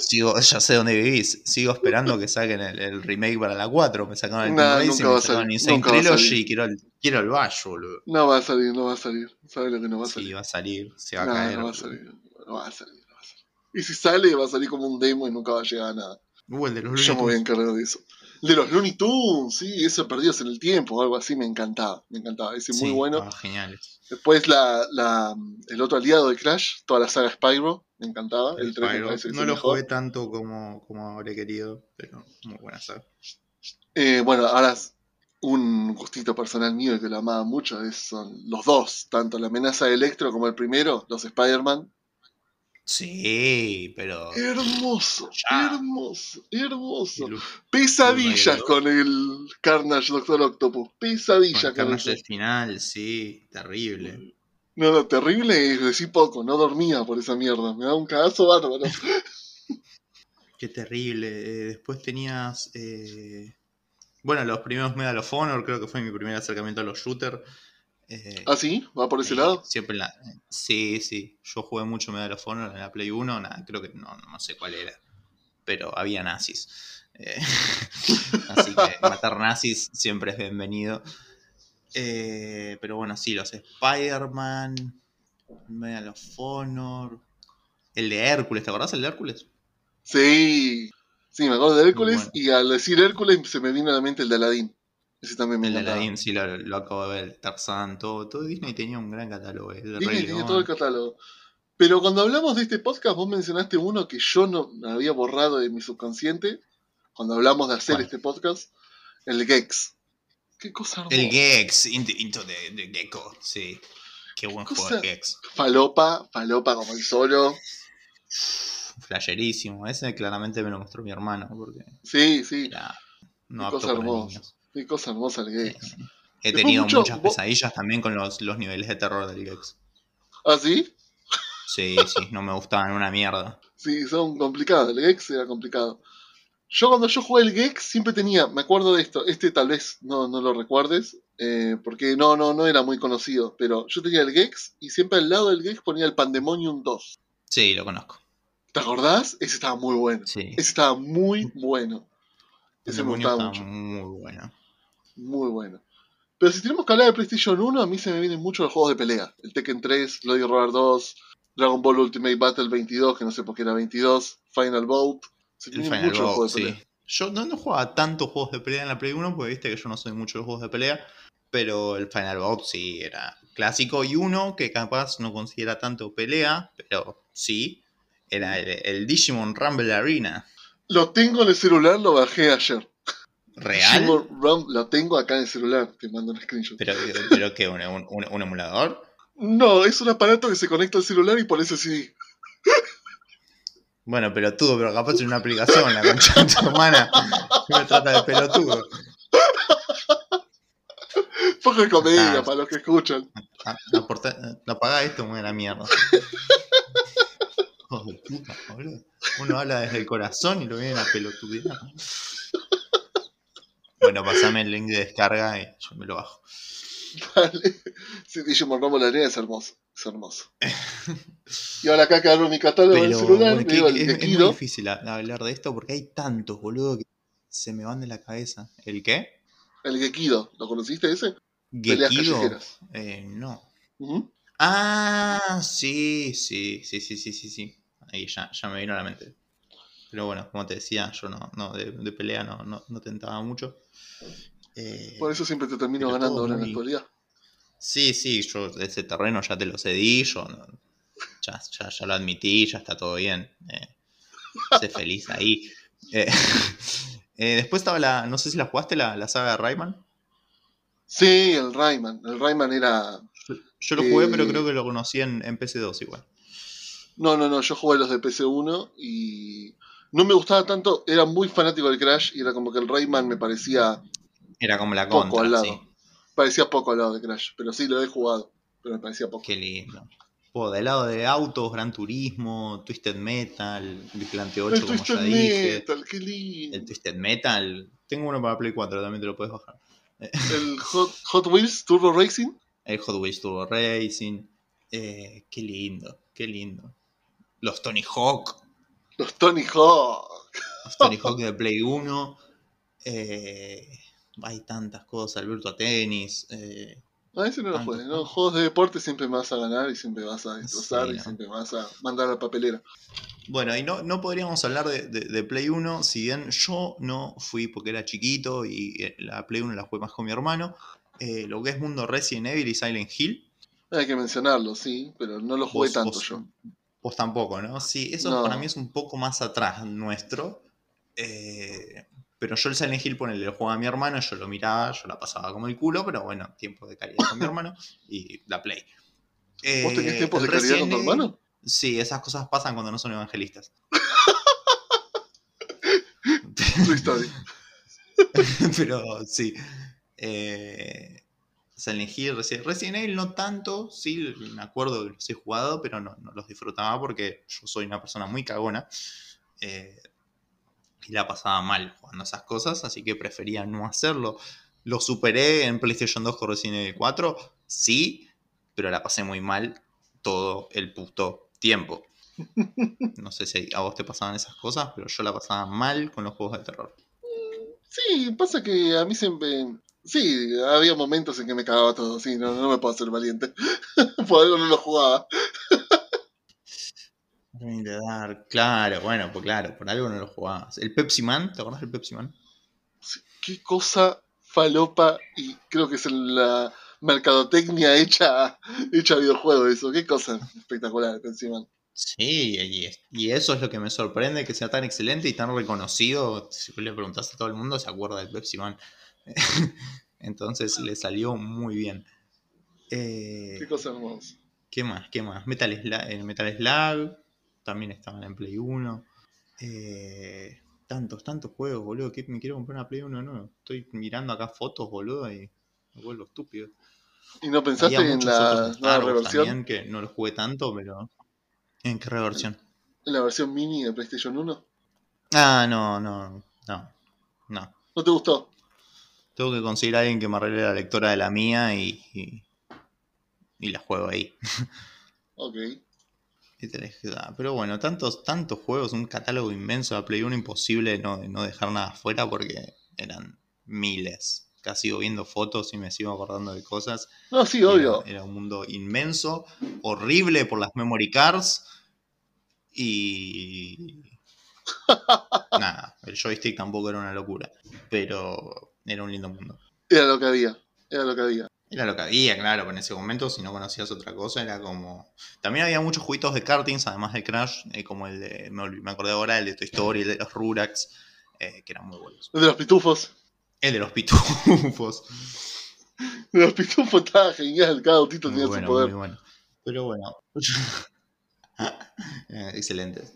[SPEAKER 1] Sigo, ya sé dónde vivís. Sigo esperando que saquen el, el remake para la 4. Me sacaron el
[SPEAKER 2] Nah, nunca va
[SPEAKER 1] me
[SPEAKER 2] a
[SPEAKER 1] sacaron Insane
[SPEAKER 2] va a
[SPEAKER 1] Trilogy. Quiero el, quiero el Bash, boludo.
[SPEAKER 2] No va a salir, no va a salir. ¿Sabes lo que no va a
[SPEAKER 1] Sí,
[SPEAKER 2] salir?
[SPEAKER 1] va a salir. Se va a
[SPEAKER 2] No,
[SPEAKER 1] caer.
[SPEAKER 2] no va a salir. No va a salir, no va a salir. Y si sale, va a salir como un demo y nunca va a llegar a nada.
[SPEAKER 1] Uh, el de los
[SPEAKER 2] Yo me voy a encargar de eso. De los Looney Tunes, sí, eso perdidos en el tiempo o algo así, me encantaba. Me encantaba. Ese muy bueno.
[SPEAKER 1] geniales.
[SPEAKER 2] Después la, la, el otro aliado de Crash, toda la saga Spyro, me encantaba. El,
[SPEAKER 1] El
[SPEAKER 2] 3 me
[SPEAKER 1] Spyro. No lo
[SPEAKER 2] mejor.
[SPEAKER 1] jugué tanto como, como habría querido, pero muy buena saga.
[SPEAKER 2] Eh, bueno, ahora un gustito personal mío y que lo amaba mucho es, son los dos, tanto la amenaza de Electro como el primero, los Spider-Man.
[SPEAKER 1] Sí, pero.
[SPEAKER 2] Hermoso,
[SPEAKER 1] Ya.
[SPEAKER 2] hermoso, hermoso.
[SPEAKER 1] el-
[SPEAKER 2] Pesadillas
[SPEAKER 1] el-
[SPEAKER 2] con el Carnage Doctor Octopus. Pesadillas
[SPEAKER 1] con el Carnage del final, sí, terrible.
[SPEAKER 2] No, no, terrible es decir poco. No dormía por esa mierda. Me da un cagazo bárbaro. *laughs*
[SPEAKER 1] Qué terrible. Eh, después tenías. eh, Bueno, los primeros Medal of Honor, creo que fue mi primer acercamiento a los shooters. Eh,
[SPEAKER 2] ¿Ah, sí? ¿Va por ese
[SPEAKER 1] eh,
[SPEAKER 2] lado?
[SPEAKER 1] Siempre la. Sí, sí. Yo jugué mucho Medal of Honor en la Play 1. Nada, creo que no, no sé cuál era. Pero había nazis. Eh, *laughs* así que matar nazis siempre es bienvenido. Eh, pero bueno, sí, los Spider-Man. Medal of Honor. El de Hércules, ¿te acordás el de Hércules?
[SPEAKER 2] Sí. Sí, me acuerdo de Hércules
[SPEAKER 1] bueno.
[SPEAKER 2] y al decir Hércules se me vino a la mente el de Aladdin. Ese también me
[SPEAKER 1] El. Aladdin, sí, lo, lo acabo de ver. Tarzán, todo, todo Disney tenía un gran catálogo. El
[SPEAKER 2] Disney tenía todo el catálogo. Pero cuando hablamos de este podcast, vos mencionaste uno que yo no me había borrado de mi subconsciente. Cuando hablamos de hacer este podcast, el Gex. Qué cosa hermosa.
[SPEAKER 1] El Gex, Into, the, the Gecko, sí. Qué buen juego el Gex.
[SPEAKER 2] Falopa, falopa como el solo.
[SPEAKER 1] Flasherísimo. Ese claramente me lo mostró mi hermano, porque
[SPEAKER 2] Sí, sí.
[SPEAKER 1] era no
[SPEAKER 2] Qué
[SPEAKER 1] apto
[SPEAKER 2] cosa
[SPEAKER 1] para
[SPEAKER 2] hermosa.
[SPEAKER 1] niños.
[SPEAKER 2] Qué cosa hermosa el Gex.
[SPEAKER 1] He tenido
[SPEAKER 2] mucho-
[SPEAKER 1] muchas
[SPEAKER 2] vos-
[SPEAKER 1] pesadillas también con los, los niveles de terror del Gex.
[SPEAKER 2] ¿Ah, sí?
[SPEAKER 1] Sí, sí, no me gustaban una mierda.
[SPEAKER 2] Sí, son complicados. El Gex era complicado. Yo cuando yo jugué el Gex siempre tenía, me acuerdo de esto, este tal vez no, no lo recuerdes, eh, porque no, no, no era muy conocido, pero yo tenía el Gex y siempre al lado del Gex ponía el Pandemonium 2.
[SPEAKER 1] Sí, lo conozco.
[SPEAKER 2] ¿Te acordás? Ese estaba muy bueno.
[SPEAKER 1] Sí.
[SPEAKER 2] Ese estaba muy bueno. Ese me gustaba mucho.
[SPEAKER 1] muy bueno.
[SPEAKER 2] Muy bueno. Pero si tenemos que hablar de PlayStation 1, a mí se me vienen mucho los juegos de pelea. El Tekken 3, Bloody Roar 2, Dragon Ball Ultimate Battle 22, que no sé por qué era 22, Final Bout. Se
[SPEAKER 1] El
[SPEAKER 2] vienen
[SPEAKER 1] Final
[SPEAKER 2] muchos juegos de
[SPEAKER 1] sí.
[SPEAKER 2] pelea.
[SPEAKER 1] Yo no, no jugaba tantos juegos de pelea en la Play 1, porque viste que yo no soy mucho de juegos de pelea. Pero el Final Bout sí era clásico. Y uno que capaz no considera tanto pelea, pero sí, era el, el Digimon Rumble Arena.
[SPEAKER 2] Lo tengo en el celular, lo bajé ayer.
[SPEAKER 1] ¿Real?
[SPEAKER 2] ROM lo tengo acá en el celular, te mando un screenshot.
[SPEAKER 1] ¿Pero, pero qué? ¿Un, un, un- un emulador?
[SPEAKER 2] No, es un aparato que se conecta al celular y por eso sí.
[SPEAKER 1] Bueno, pelotudo, pero capaz es una aplicación, la concha de tu hermana. ¿Qué me trata de pelotudo?
[SPEAKER 2] Poco de comedia
[SPEAKER 1] Ah.
[SPEAKER 2] para los que escuchan.
[SPEAKER 1] Ah, aporta- Apagá esto, me la mierda. Hijo de puta, boludo. Uno habla desde el corazón y lo vienen a pelotudear. Bueno, pasame el link de descarga y yo me lo bajo. *laughs*
[SPEAKER 2] Dale. Sí, Digimon ROM la es hermoso. Es hermoso. Y ahora acá agarro mi catálogo
[SPEAKER 1] Pero
[SPEAKER 2] celular,
[SPEAKER 1] bueno, que-
[SPEAKER 2] digo el
[SPEAKER 1] es, es muy difícil hablar de esto porque hay tantos, boludo, que se me van de la cabeza. ¿El qué?
[SPEAKER 2] El Gekido. ¿Lo conociste ese?
[SPEAKER 1] ¿Gekido? Eh, no.
[SPEAKER 2] Ujú.
[SPEAKER 1] Ah, sí, sí, sí, sí, sí, sí, sí. Ahí ya, ya me vino a la mente. Pero bueno, como te decía, yo no, no de, de pelea no, no, no tentaba mucho. Eh,
[SPEAKER 2] Por eso siempre te termino ganando ahora en la actualidad.
[SPEAKER 1] Sí, sí, yo ese terreno ya te lo cedí, yo ya, ya, ya lo admití, ya está todo bien. Eh, sé feliz ahí. Eh, *laughs* eh, después estaba la, no sé si la jugaste, la, la saga de Rayman.
[SPEAKER 2] Sí, el Rayman. El Rayman era.
[SPEAKER 1] Yo, yo lo jugué, pero creo que lo conocí en, en PC2 igual.
[SPEAKER 2] No, no, no. Yo jugué los de PC1 y. No me gustaba tanto. Era muy fanático del Crash y era como que el Rayman me parecía
[SPEAKER 1] Era como la
[SPEAKER 2] poco
[SPEAKER 1] contra,
[SPEAKER 2] al lado.
[SPEAKER 1] sí.
[SPEAKER 2] Parecía poco al lado de Crash. Pero sí, lo he jugado. Pero me parecía poco.
[SPEAKER 1] Qué lindo. Juego de lado de autos, Gran Turismo, Twisted Metal, Vigilante 8,
[SPEAKER 2] el
[SPEAKER 1] como
[SPEAKER 2] Twisted
[SPEAKER 1] ya dije.
[SPEAKER 2] Metal, qué lindo.
[SPEAKER 1] El Twisted Metal. Tengo uno para Play 4, también te lo puedes bajar.
[SPEAKER 2] El Hot, Hot Wheels Turbo Racing.
[SPEAKER 1] El Hot Wheels Turbo Racing. Eh, qué lindo, qué lindo. Los Tony Hawk.
[SPEAKER 2] Los Tony Hawk.
[SPEAKER 1] Los Tony Hawk de Play 1. eh, hay tantas cosas. El Virtua Tennis. eh,
[SPEAKER 2] A ese no lo juegues, ¿no? Juegos de deporte siempre vas a ganar y siempre vas a destrozar
[SPEAKER 1] Sí,
[SPEAKER 2] y siempre vas a mandar a la papelera.
[SPEAKER 1] Bueno, y no, no podríamos hablar de, de- de Play 1, si bien yo no fui porque era chiquito y eh, la Play 1 la jugué más con mi hermano. eh, lo que es Mundo Resident Evil y Silent Hill.
[SPEAKER 2] Hay que mencionarlo, sí, pero no lo jugué
[SPEAKER 1] vos-
[SPEAKER 2] tanto
[SPEAKER 1] vos-
[SPEAKER 2] yo.
[SPEAKER 1] Vos tampoco, ¿no? Sí, eso
[SPEAKER 2] No.
[SPEAKER 1] para mí es un poco más atrás nuestro. eh, pero yo el Silent Hill, ponele, lo jugaba a mi hermano, yo lo miraba, yo la pasaba como el culo, pero bueno, tiempo de calidad con mi hermano y la Play.
[SPEAKER 2] ¿Vos tenías
[SPEAKER 1] Eh,
[SPEAKER 2] tiempos
[SPEAKER 1] el
[SPEAKER 2] de calidad con tu hermano?
[SPEAKER 1] Sí, esas cosas pasan cuando no son evangelistas. *laughs* *laughs* Pero sí. Eh, Silent Hill, Resident, Evil no tanto, sí, me acuerdo que los he jugado, pero no, no los disfrutaba porque yo soy una persona muy cagona. eh, y la pasaba mal jugando esas cosas, así que prefería no hacerlo. Lo superé en PlayStation 2 con Resident Evil 4, sí, pero la pasé muy mal todo el puto tiempo. *laughs* No sé si a vos te pasaban esas cosas, pero yo la pasaba mal con los juegos de terror.
[SPEAKER 2] Sí, pasa que a mí siempre. Sí, había momentos en que me cagaba todo, sí, no, no me puedo hacer valiente. *laughs* Por algo no lo jugaba.
[SPEAKER 1] Claro, bueno, pues claro, por algo no lo jugabas. El Pepsi Man, ¿te acordás del Pepsi Man?
[SPEAKER 2] Sí, Qué cosa falopa y creo que es la mercadotecnia hecha, hecha videojuego eso. Qué cosa espectacular encima.
[SPEAKER 1] Sí, y, y eso es lo que me sorprende, que sea tan excelente y tan reconocido. Si le preguntás a todo el mundo, se acuerda del Pepsi Man. *laughs* Entonces le salió muy bien. Eh,
[SPEAKER 2] Qué cosa hermosa.
[SPEAKER 1] ¿Qué más? ¿Qué más? Metal Slug, Metal Slug también estaban en Play 1. Eh, tantos, tantos juegos, boludo. Que me quiero comprar una Play 1 nueva. Estoy mirando acá fotos, boludo, y me vuelvo estúpido.
[SPEAKER 2] ¿Y no pensaste
[SPEAKER 1] Había
[SPEAKER 2] en la nueva reversión?
[SPEAKER 1] también que no los jugué tanto, pero. ¿En qué reversión?
[SPEAKER 2] ¿En la versión mini de PlayStation 1?
[SPEAKER 1] Ah, no, no, no. No.
[SPEAKER 2] ¿No te gustó?
[SPEAKER 1] Tengo que conseguir a alguien que me arregle la lectora de la mía y. y, y la juego ahí. *laughs*
[SPEAKER 2] Ok.
[SPEAKER 1] Pero bueno, tantos, tantos juegos, un catálogo inmenso de Play 1, imposible no, no dejar nada afuera porque eran miles. Acá sigo viendo fotos y me sigo acordando de cosas.
[SPEAKER 2] No, sí,
[SPEAKER 1] era-
[SPEAKER 2] obvio.
[SPEAKER 1] Era, un mundo inmenso, horrible por las memory cards. Y. *laughs* Nada, el joystick tampoco era una locura. Pero era un lindo mundo.
[SPEAKER 2] Era lo que había. Era lo que había.
[SPEAKER 1] Era lo que había, claro, en ese momento si no conocías otra cosa era como... También había muchos jueguitos de kartings, además del Crash, eh, como el de... Me, acordé ahora, el de Toy Story, el de los Rurax, eh, que eran muy buenos.
[SPEAKER 2] El de los pitufos.
[SPEAKER 1] El de los pitufos. *laughs*
[SPEAKER 2] Los pitufos estaba genial, cada autito tenía
[SPEAKER 1] bueno,
[SPEAKER 2] su poder.
[SPEAKER 1] muy bueno. Pero bueno. *laughs* Excelentes.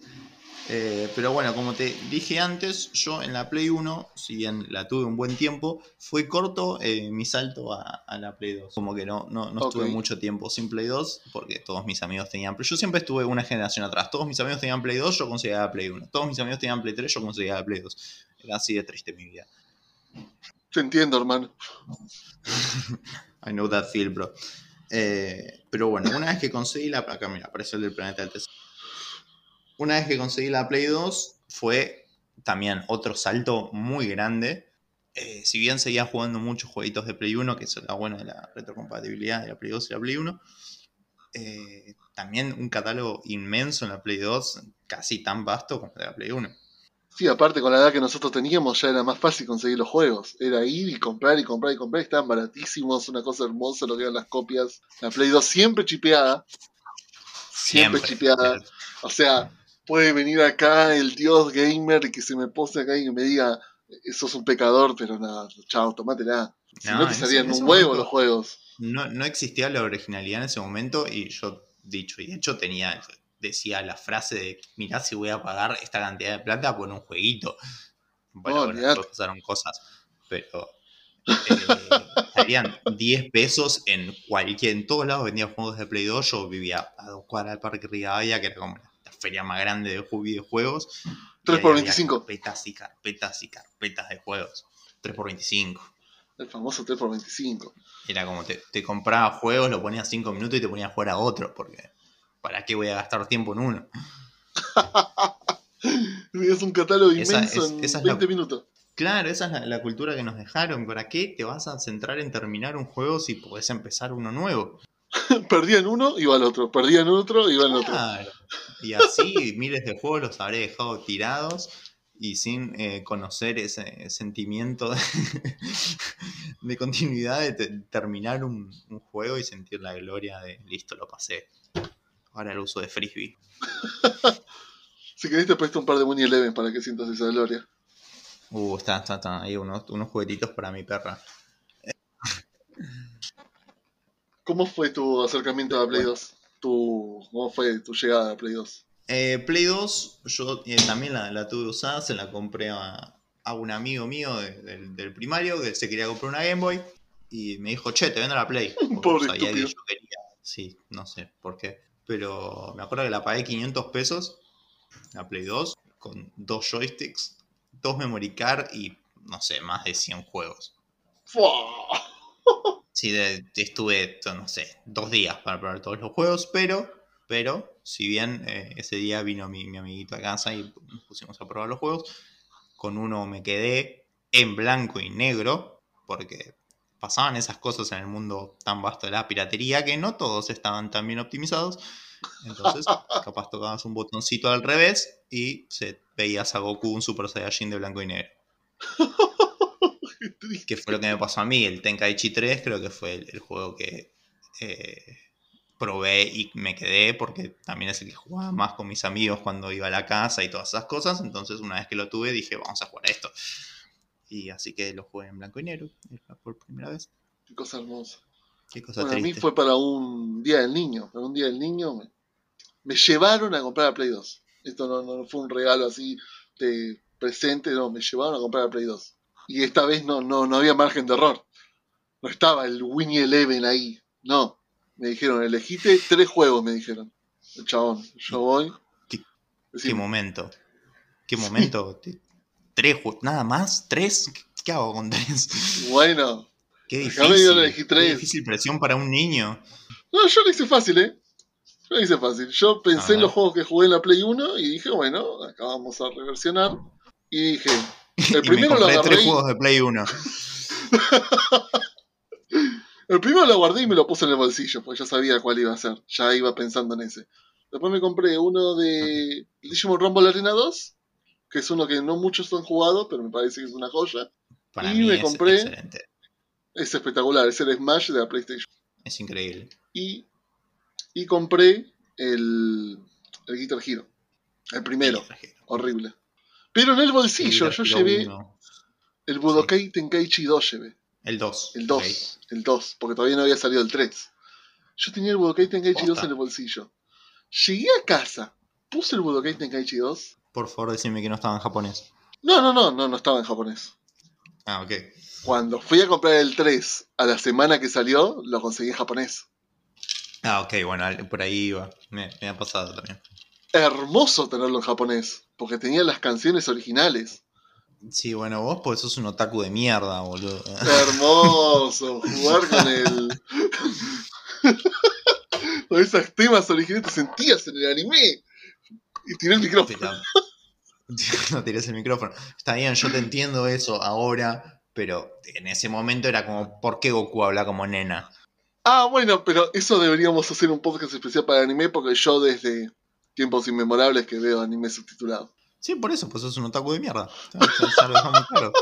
[SPEAKER 1] Eh, pero bueno, como te dije antes, yo en la Play 1, si bien la tuve un buen tiempo, fue corto eh, mi salto a, a la Play 2. Como que no, no, no estuve mucho tiempo sin Play 2, porque todos mis amigos tenían Play. Yo siempre estuve una generación atrás. Todos mis amigos tenían Play 2, yo conseguía la Play 1. Todos mis amigos tenían Play 3, yo conseguía la Play 2. Era así de triste mi vida.
[SPEAKER 2] Te entiendo, hermano. *laughs*
[SPEAKER 1] I know that feel, bro. Eh, pero bueno, una vez que conseguí la. Acá, mira, apareció el del planeta del tesoro. Una vez que conseguí la Play 2, fue también otro salto muy grande. Eh, si bien seguía jugando muchos jueguitos de Play 1, que eso era bueno de la retrocompatibilidad de la Play 2 y la Play 1, eh, también un catálogo inmenso en la Play 2, casi tan vasto como de la Play 1.
[SPEAKER 2] Sí, aparte con la edad que nosotros teníamos ya era más fácil conseguir los juegos. Era ir y comprar y comprar y comprar. Estaban baratísimos, una cosa hermosa lo que eran las copias. La Play 2 siempre chipeada. Siempre, chipeada. O sea, puede venir acá el dios gamer que se me pose acá y que me diga, eso es un pecador, pero nada, chao, tomátela. Si no,
[SPEAKER 1] No,
[SPEAKER 2] te salían un huevo
[SPEAKER 1] momento-
[SPEAKER 2] los juegos.
[SPEAKER 1] no, no existía la originalidad en ese momento y yo, dicho y hecho, tenía, decía la frase de, mirá si voy a pagar esta cantidad de plata por un jueguito. Bueno,
[SPEAKER 2] No,
[SPEAKER 1] bueno, pasaron cosas, pero eh, salían *laughs* 10 pesos en cualquier, en todos lados vendían juegos de Play 2, yo vivía a dos cuadras del Parque Rivadavia, que era como la feria más grande de ju- videojuegos. y
[SPEAKER 2] 3
[SPEAKER 1] ahí
[SPEAKER 2] por
[SPEAKER 1] había
[SPEAKER 2] 25.
[SPEAKER 1] Carpetas y carpetas y carpetas de juegos. 3 por 25.
[SPEAKER 2] El famoso 3x25.
[SPEAKER 1] Era como te, te compraba juegos, lo ponías 5 minutos y te ponías a jugar a otro, porque ¿para qué voy a gastar tiempo en uno? *laughs*
[SPEAKER 2] Es un catálogo
[SPEAKER 1] Esa
[SPEAKER 2] inmenso
[SPEAKER 1] es-
[SPEAKER 2] en
[SPEAKER 1] esa es la-
[SPEAKER 2] 20 minutos.
[SPEAKER 1] Claro, esa es la, la cultura que nos dejaron. ¿Para qué te vas a centrar en terminar un juego si podés empezar uno nuevo? *laughs*
[SPEAKER 2] Perdían uno, iba al otro. Perdían otro, iba al otro.
[SPEAKER 1] Y así miles de juegos los habré dejado tirados y sin eh, conocer ese sentimiento de, *laughs* de continuidad de te- terminar un, un juego y sentir la gloria de listo, lo pasé. Ahora el uso de frisbee. *laughs*
[SPEAKER 2] Si querés te presto un par de Winnie Eleven para que sientas esa gloria.
[SPEAKER 1] Uh, está, está, está. Ahí unos, unos juguetitos para mi perra.
[SPEAKER 2] ¿Cómo fue tu acercamiento a Play 2? Tu, ¿Cómo fue tu llegada a Play 2?
[SPEAKER 1] Eh, Play 2, yo eh, también la, la tuve usada, se la compré a, a un amigo mío de- del, del primario que se quería comprar una Game Boy y me dijo, che, te vendo la Play. *laughs*
[SPEAKER 2] Pobre
[SPEAKER 1] sabía que yo quería. Sí, no sé por qué. Pero me acuerdo que la pagué 500 pesos, la Play 2, con dos joysticks, dos memory card y, no sé, más de 100 juegos. *laughs* Sí, de- estuve, no sé, dos días para probar todos los juegos, pero, pero, si bien eh, ese día vino mi, mi amiguito a casa y nos pusimos a probar los juegos, con uno me quedé en blanco y negro, porque pasaban esas cosas en el mundo tan vasto de la piratería que no todos estaban tan bien optimizados. Entonces, *laughs* capaz tocabas un botoncito al revés y se veías a Goku un Super Saiyajin de blanco y negro. *laughs* *laughs*
[SPEAKER 2] Triste.
[SPEAKER 1] que fue lo que me pasó a mí. El Tenkaichi 3 creo que fue el, el juego que eh, probé y me quedé porque también es el que jugaba más con mis amigos cuando iba a la casa y todas esas cosas. Entonces una vez que lo tuve dije, vamos a jugar a esto. Y así que lo jugué en blanco y negro por primera vez.
[SPEAKER 2] Qué cosa hermosa.
[SPEAKER 1] Qué cosa
[SPEAKER 2] Bueno, a mí
[SPEAKER 1] triste.
[SPEAKER 2] fue para un Día del Niño. Para un Día del Niño me, me llevaron a comprar a Play 2. Esto no, no fue un regalo así de presente, no, me llevaron a comprar a Play 2. Y esta vez no, no, no había margen de error. No estaba el Winnie Eleven ahí. No. Me dijeron, elegiste tres juegos, me dijeron. El chabón, yo voy.
[SPEAKER 1] ¿Qué-
[SPEAKER 2] Decime,
[SPEAKER 1] ¿Qué momento? ¿Qué momento? ¿Tres juegos? ¿Nada más? ¿Tres? ¿Qué, hago con tres?
[SPEAKER 2] bueno,
[SPEAKER 1] Qué difícil.
[SPEAKER 2] yo le elegí
[SPEAKER 1] Qué
[SPEAKER 2] tres.
[SPEAKER 1] difícil presión para un niño.
[SPEAKER 2] No, yo lo hice fácil, ¿eh? Yo lo hice fácil. Yo pensé en los juegos que jugué en la Play 1 y dije, bueno, acá vamos a reversionar. Y dije, el *laughs*
[SPEAKER 1] y me
[SPEAKER 2] primero lo
[SPEAKER 1] compré
[SPEAKER 2] agarré.
[SPEAKER 1] tres juegos de Play 1. *laughs*
[SPEAKER 2] El primero lo guardé y me lo puse en el bolsillo, porque ya sabía cuál iba a ser. Ya iba pensando en ese. Después me compré uno de Digimon Rumble Arena 2, que es uno que no muchos han jugado, pero me parece que es una joya.
[SPEAKER 1] Para
[SPEAKER 2] Y
[SPEAKER 1] mí
[SPEAKER 2] me
[SPEAKER 1] es
[SPEAKER 2] compré-
[SPEAKER 1] excelente.
[SPEAKER 2] Es espectacular, es el Smash de la PlayStation.
[SPEAKER 1] Es increíble.
[SPEAKER 2] Y, y compré el, el Guitar Hero. El primero. Horrible. Pero en el bolsillo
[SPEAKER 1] Guitar
[SPEAKER 2] yo llevé,
[SPEAKER 1] 1.
[SPEAKER 2] El Budokai Tenkaichi 2 llevé.
[SPEAKER 1] El 2.
[SPEAKER 2] El 2. El 2, porque todavía no había salido el 3. Yo tenía el Budokai Tenkaichi 2
[SPEAKER 1] Posta.
[SPEAKER 2] en el bolsillo. Llegué a casa, puse el Budokai Tenkaichi 2.
[SPEAKER 1] Por favor, decime que no estaba en japonés.
[SPEAKER 2] No, no, no, no, no estaba en japonés.
[SPEAKER 1] Ah, ok.
[SPEAKER 2] Cuando fui a comprar el 3 a la semana que salió, lo conseguí en japonés.
[SPEAKER 1] Ah, ok, bueno, por ahí iba. Me, me ha pasado también.
[SPEAKER 2] Hermoso tenerlo en japonés, porque tenía las canciones originales.
[SPEAKER 1] Sí, bueno, vos pues sos un otaku de mierda, boludo.
[SPEAKER 2] Hermoso, *laughs* jugar con el. con esos temas originales, te sentías en el anime. Y tiré el micrófono. *laughs*
[SPEAKER 1] No tires el micrófono. Está bien, yo te entiendo eso ahora, pero en ese momento era como, ¿por qué Goku habla como nena?
[SPEAKER 2] Ah, bueno, pero eso deberíamos hacer un podcast especial para anime, porque yo desde tiempos inmemorables que veo anime subtitulado.
[SPEAKER 1] Sí, por eso, pues sos un otaku de mierda. Ya, ya- ya lo dejamos claro.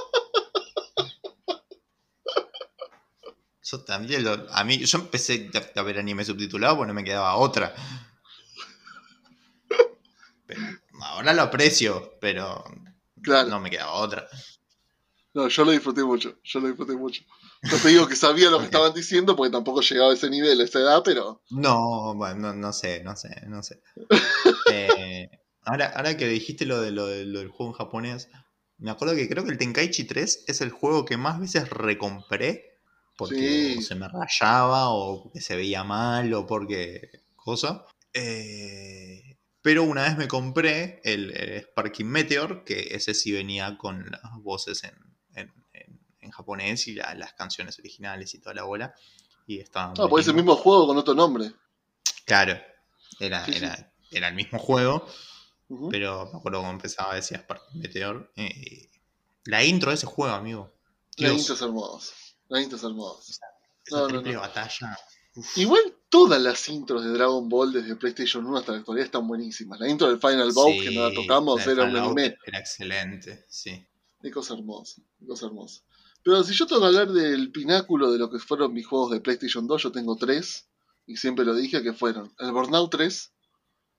[SPEAKER 1] Yo también lo- a mí, yo empecé a, a ver anime subtitulado porque no me quedaba otra. Pero ahora lo aprecio, pero
[SPEAKER 2] Claro.
[SPEAKER 1] no me quedaba otra.
[SPEAKER 2] No, yo lo disfruté mucho, yo lo disfruté mucho. No te digo que sabía lo que estaban diciendo, porque tampoco llegaba a ese nivel, a esa edad, pero...
[SPEAKER 1] No, bueno, no, no sé, no sé, no sé. *laughs* Eh, ahora, ahora que dijiste lo, de, lo, de- lo del juego en japonés, me acuerdo que creo que el Tenkaichi 3 es el juego que más veces recompré porque
[SPEAKER 2] Sí.
[SPEAKER 1] se me rayaba o porque se veía mal o porque cosa. Eh, pero una vez me compré el, el Sparking Meteor, que ese sí venía con las voces en, en- en- en japonés y la- las canciones originales y toda la bola. Y estaba
[SPEAKER 2] No, pues es el mismo juego con otro nombre.
[SPEAKER 1] Claro, era,
[SPEAKER 2] Sí, sí.
[SPEAKER 1] era, era el mismo juego, pero me acuerdo cómo empezaba, decía Spark Meteor. eh, la intro de ese juego, amigo.
[SPEAKER 2] La
[SPEAKER 1] Dios,
[SPEAKER 2] intro es hermosa. La intro es hermosa.
[SPEAKER 1] esa
[SPEAKER 2] no, no,
[SPEAKER 1] triple
[SPEAKER 2] no.
[SPEAKER 1] batalla. uf,
[SPEAKER 2] Igual todas las intros de Dragon Ball desde PlayStation 1 hasta la actualidad están buenísimas. La intro del Final Bout, que no la tocamos,
[SPEAKER 1] la
[SPEAKER 2] era un anime.
[SPEAKER 1] Era excelente, sí.
[SPEAKER 2] Qué cosa hermosa, qué cosa hermosa. Pero si yo tengo que hablar del pináculo de lo que fueron mis juegos de PlayStation 2, yo tengo tres, y siempre lo dije, que fueron el Burnout 3,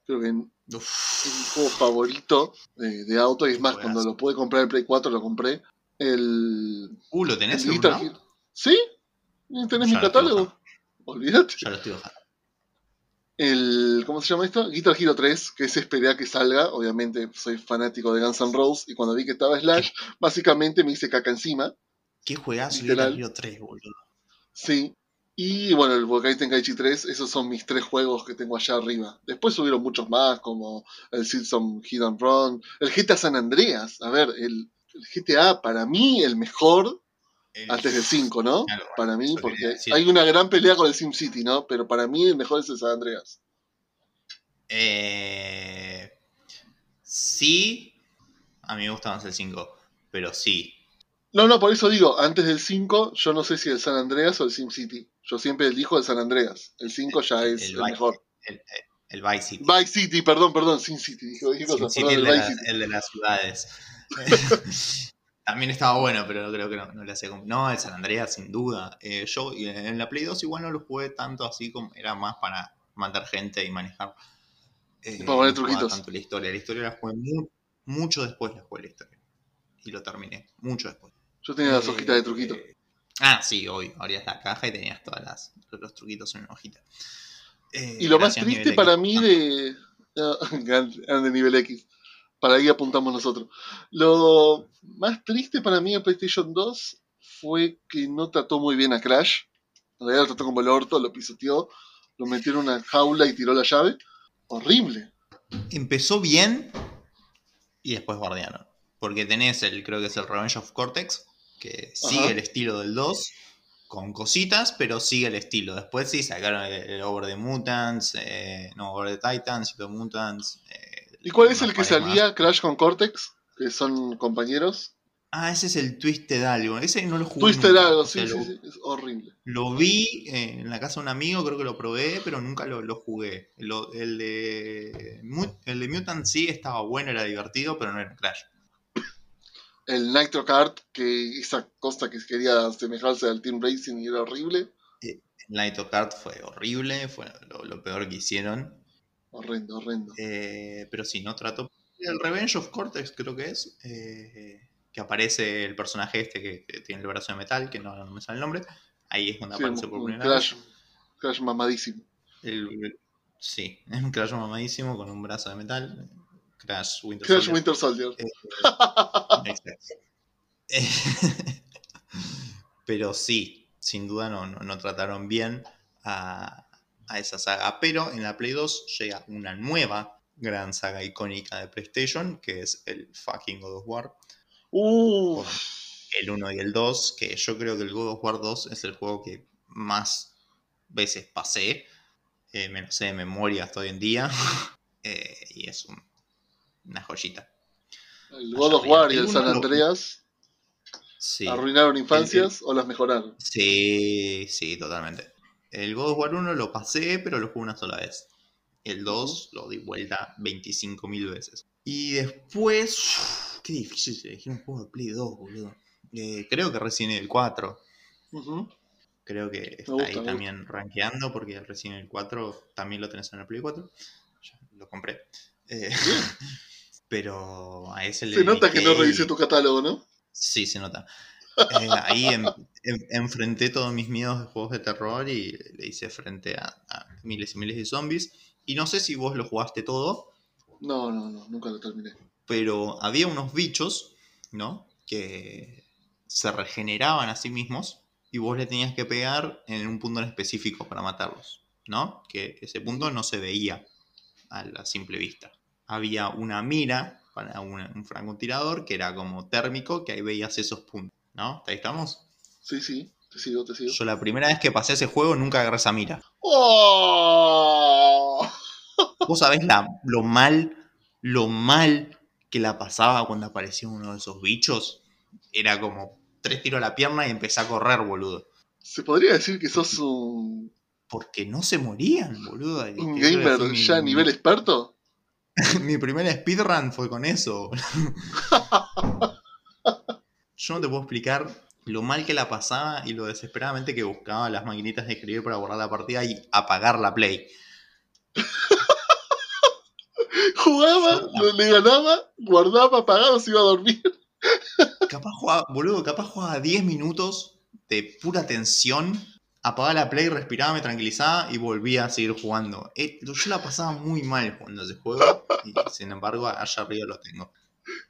[SPEAKER 2] creo que
[SPEAKER 1] Uf,
[SPEAKER 2] es mi juego favorito de, de auto, y es más, cuando lo pude comprar en Play 4 lo compré. El...
[SPEAKER 1] uh, ¿lo tenés
[SPEAKER 2] el. ¿Sí? ¿Tenés
[SPEAKER 1] Ya
[SPEAKER 2] mi catálogo? Olvídate.
[SPEAKER 1] Ya lo estoy bajando.
[SPEAKER 2] El, ¿Cómo se llama esto? Guitar Hero 3, que es esperar que salga. Obviamente soy fanático de Guns N' Roses y cuando vi que estaba Slash, básicamente me hice caca encima.
[SPEAKER 1] Qué juegazo. Guitar Hero 3, boludo.
[SPEAKER 2] Sí. Y bueno, el Budokai Tenkaichi 3, esos son mis tres juegos que tengo allá arriba. Después subieron muchos más, como el Silson Hidden Run, el GTA San Andreas. A ver, el, el GTA para mí el mejor
[SPEAKER 1] El-
[SPEAKER 2] antes del 5, ¿no?
[SPEAKER 1] Claro, bueno,
[SPEAKER 2] Para mí, porque hay una gran pelea con el SimCity, ¿no? Pero para mí el mejor es el San Andreas.
[SPEAKER 1] Eh, sí, a mí me gustaba más el 5, pero sí.
[SPEAKER 2] No, no, por eso digo, antes del 5, yo no sé si el San Andreas o el SimCity. Yo siempre elijo el San Andreas. El 5 ya es
[SPEAKER 1] el
[SPEAKER 2] el,
[SPEAKER 1] Vice.
[SPEAKER 2] mejor.
[SPEAKER 1] El, el Vice City.
[SPEAKER 2] Vice City, perdón, perdón, Sin City. Dije, dije
[SPEAKER 1] Sin
[SPEAKER 2] cosas,
[SPEAKER 1] City,
[SPEAKER 2] perdón,
[SPEAKER 1] el, de la-
[SPEAKER 2] City.
[SPEAKER 1] el de las ciudades. *laughs* También estaba bueno, pero creo que no, no le hacía No, el San Andreas, sin duda. Eh, yo eh, en la Play 2 igual no lo jugué tanto así como. Era más para matar gente y manejar. Eh,
[SPEAKER 2] para poner
[SPEAKER 1] no
[SPEAKER 2] truquitos.
[SPEAKER 1] tanto la historia. La historia la jugué mu- mucho después, la jugué la historia. Y lo terminé, mucho después.
[SPEAKER 2] Yo tenía las
[SPEAKER 1] Eh,
[SPEAKER 2] hojitas de truquito.
[SPEAKER 1] Ah, sí, hoy abrías la caja y tenías todas las, los truquitos en una hojita. Eh,
[SPEAKER 2] Y lo más triste para mí de. *laughs* Grande grande nivel X. Para ahí apuntamos nosotros. Lo más triste para mí de PlayStation 2 fue que no trató muy bien a Crash. En realidad lo trató como el orto, lo pisoteó, lo metió en una jaula y tiró la llave. Horrible.
[SPEAKER 1] Empezó bien y después guardiaron. Porque tenés el, creo que es el Revenge of Cortex, que sigue
[SPEAKER 2] Ajá.
[SPEAKER 1] el estilo del 2, con cositas, pero sigue el estilo. Después sí sacaron el, el Over the Mutants, eh, no, Over the Titans, the Mutants. eh,
[SPEAKER 2] ¿Y cuál es el que
[SPEAKER 1] más.
[SPEAKER 2] salía Crash con Cortex? Que son compañeros.
[SPEAKER 1] Ah, ese es el Twisted algo. Ese no lo jugué.
[SPEAKER 2] Twister
[SPEAKER 1] nunca.
[SPEAKER 2] algo,
[SPEAKER 1] O
[SPEAKER 2] sí,
[SPEAKER 1] sea,
[SPEAKER 2] sí,
[SPEAKER 1] lo-
[SPEAKER 2] sí, es horrible.
[SPEAKER 1] Lo vi eh, en la casa de un amigo, creo que lo probé, pero nunca lo, lo jugué. Lo- el, de, el de Mutant sí estaba bueno, era divertido, pero no era Crash.
[SPEAKER 2] El Nitro Kart, que esa cosa que quería asemejarse al Team Racing y era horrible.
[SPEAKER 1] Night of Kart fue horrible, fue lo, lo peor que hicieron.
[SPEAKER 2] Horrendo, horrendo.
[SPEAKER 1] Eh, pero sí, no trató. El Revenge of Cortex creo que es. eh, que aparece el personaje este que, que tiene el brazo de metal, que no, no me sale el nombre. Ahí es donde
[SPEAKER 2] Sí,
[SPEAKER 1] aparece por primera
[SPEAKER 2] Crash,
[SPEAKER 1] vez.
[SPEAKER 2] Crash mamadísimo.
[SPEAKER 1] El- el- sí, es *laughs* un Crash mamadísimo con un brazo de metal. Crash Winter
[SPEAKER 2] Crash
[SPEAKER 1] Soldier.
[SPEAKER 2] Winter Soldier.
[SPEAKER 1] Eh, *laughs* Pero sí, sin duda no, no, no trataron bien a, a esa saga. Pero en la Play 2 llega una nueva gran saga icónica de PlayStation, que es el fucking God of War.
[SPEAKER 2] Uh,
[SPEAKER 1] El 1 y el 2, que yo creo que el God of War 2 es el juego que más veces pasé. Eh, me lo sé de memoria hasta hoy en día. *laughs* Eh, y es un- una joyita.
[SPEAKER 2] el God of War y el San Andreas
[SPEAKER 1] Sí.
[SPEAKER 2] arruinaron infancias o las mejoraron.
[SPEAKER 1] Sí, sí, totalmente. El God of War 1 lo pasé, pero lo jugué una sola vez. El 2 lo di vuelta 25.000 veces. Y después. uf, qué difícil elegir un juego de Play 2, boludo. Eh, creo que Resident Evil 4.
[SPEAKER 2] Ujú.
[SPEAKER 1] Creo que está
[SPEAKER 2] gusta,
[SPEAKER 1] ahí también rankeando, porque el Resident Evil 4 también lo tenés en el Play 4. Ya lo compré. Eh, *laughs* pero a ese le
[SPEAKER 2] Se nota que no revisé tu catálogo, ¿no?
[SPEAKER 1] Sí, se nota. Eh, ahí en- en- enfrenté todos mis miedos de juegos de terror y le hice frente a, a miles y miles de zombies. Y no sé si vos lo jugaste todo,
[SPEAKER 2] No, no, no, nunca lo terminé.
[SPEAKER 1] pero había unos bichos, ¿no? Que se regeneraban a sí mismos y vos le tenías que pegar en un punto en específico para matarlos, ¿no? Que ese punto no se veía a la simple vista. Había una mira para un, un francotirador que era como térmico, que ahí veías esos puntos, ¿no? ¿Ahí estamos?
[SPEAKER 2] Sí, sí, te sigo, te sigo.
[SPEAKER 1] Yo la primera vez que pasé ese juego nunca agarré esa mira.
[SPEAKER 2] ¡Oh!
[SPEAKER 1] Vos sabés la- lo mal, lo mal que la pasaba cuando aparecía uno de esos bichos. Era como tres tiros a la pierna y empecé a correr, boludo.
[SPEAKER 2] Se podría decir que sos un,
[SPEAKER 1] Porque no se morían, boludo.
[SPEAKER 2] Un gamer ya a nivel experto. *laughs*
[SPEAKER 1] Mi primer speedrun fue con eso. *laughs* Yo no te puedo explicar lo mal que la pasaba y lo desesperadamente que buscaba las maquinitas de escribir para borrar la partida y apagar la play. *laughs*
[SPEAKER 2] Jugaba, le ganaba, guardaba, apagaba, se iba a dormir.
[SPEAKER 1] Capaz jugaba, boludo, capaz jugaba 10 minutos de pura tensión, apagaba la play, respiraba, me tranquilizaba y volvía a seguir jugando. Eh, yo la pasaba muy mal jugando ese juego y sin embargo allá arriba lo tengo.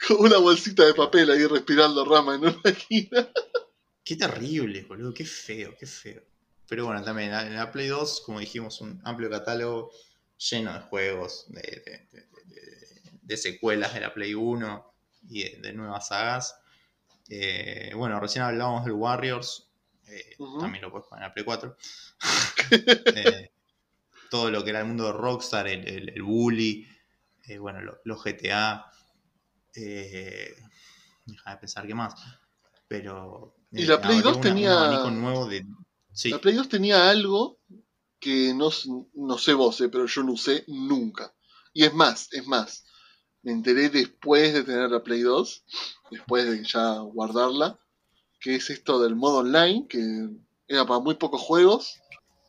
[SPEAKER 2] Con *laughs* una bolsita de papel ahí respirando rama en una esquina.
[SPEAKER 1] Qué terrible, boludo, qué feo, qué feo. Pero bueno, también en la, Play 2, como dijimos, un amplio catálogo lleno de juegos, de, de- de- de- de secuelas de la Play 1 y de, nuevas sagas. Eh, bueno, recién hablábamos del Warriors, eh, también lo puedes jugar en la Play 4. *laughs* Eh, todo lo que era el mundo de Rockstar, el, el- el Bully, bueno, lo- los GTA. Eh, deja de pensar qué más. Pero.
[SPEAKER 2] Y
[SPEAKER 1] eh,
[SPEAKER 2] la Play
[SPEAKER 1] habría
[SPEAKER 2] 2
[SPEAKER 1] una-
[SPEAKER 2] tenía-
[SPEAKER 1] Un abanico nuevo de. Sí.
[SPEAKER 2] La Play 2 tenía algo que no, no sé vos, eh, pero yo no usé nunca. Y es más, es más. Me enteré después de tener la Play 2, después de ya guardarla, que es esto del modo online, que era para muy pocos juegos,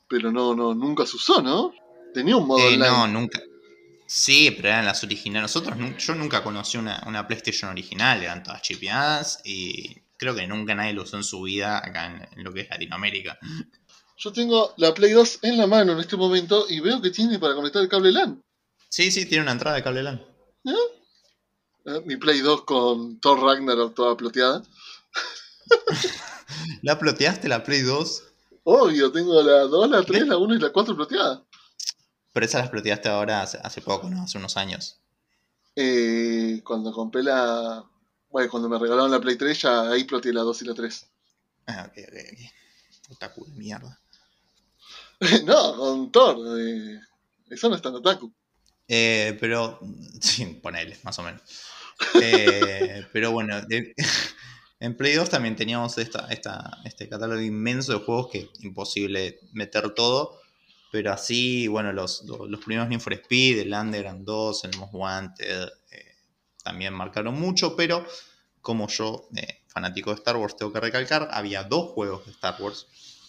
[SPEAKER 2] pero no, no, nunca se usó, ¿no? Tenía un modo
[SPEAKER 1] Eh,
[SPEAKER 2] online.
[SPEAKER 1] no, nunca. Sí, pero eran las originales. Nosotros, yo nunca conocí una, una PlayStation original, eran todas chipeadas y creo que nunca nadie lo usó en su vida acá en, en lo que es Latinoamérica.
[SPEAKER 2] Yo tengo la Play 2 en la mano en este momento y veo que tiene para conectar el cable LAN.
[SPEAKER 1] Sí, sí, tiene una entrada de cable LAN.
[SPEAKER 2] Eh, Mi Play 2 con Thor Ragnarok toda ploteada. *laughs*
[SPEAKER 1] ¿La ploteaste la Play 2?
[SPEAKER 2] Obvio, tengo la 2, la 3, la 1 y la 4 ploteada.
[SPEAKER 1] Pero esas las ploteaste ahora hace, hace poco, ¿no? Hace unos años.
[SPEAKER 2] Eh, cuando compré la. Bueno, cuando me regalaron la Play 3, ya ahí ploteé la 2 y la 3.
[SPEAKER 1] Ah, ok, ok, ok. Otaku de mierda. *laughs*
[SPEAKER 2] no, con Thor. eh, eso no es tan otaku.
[SPEAKER 1] Eh, pero, *laughs* sí, ponele, más o menos. Eh, *laughs* pero bueno, de- en Play 2 también teníamos esta, esta, este catálogo inmenso de juegos que imposible meter todo. Pero así, bueno, los, los, los primeros Need for Speed, el Underground 2, el Most Wanted, eh, también marcaron mucho. Pero como yo, eh, fanático de Star Wars, tengo que recalcar, había dos juegos de Star Wars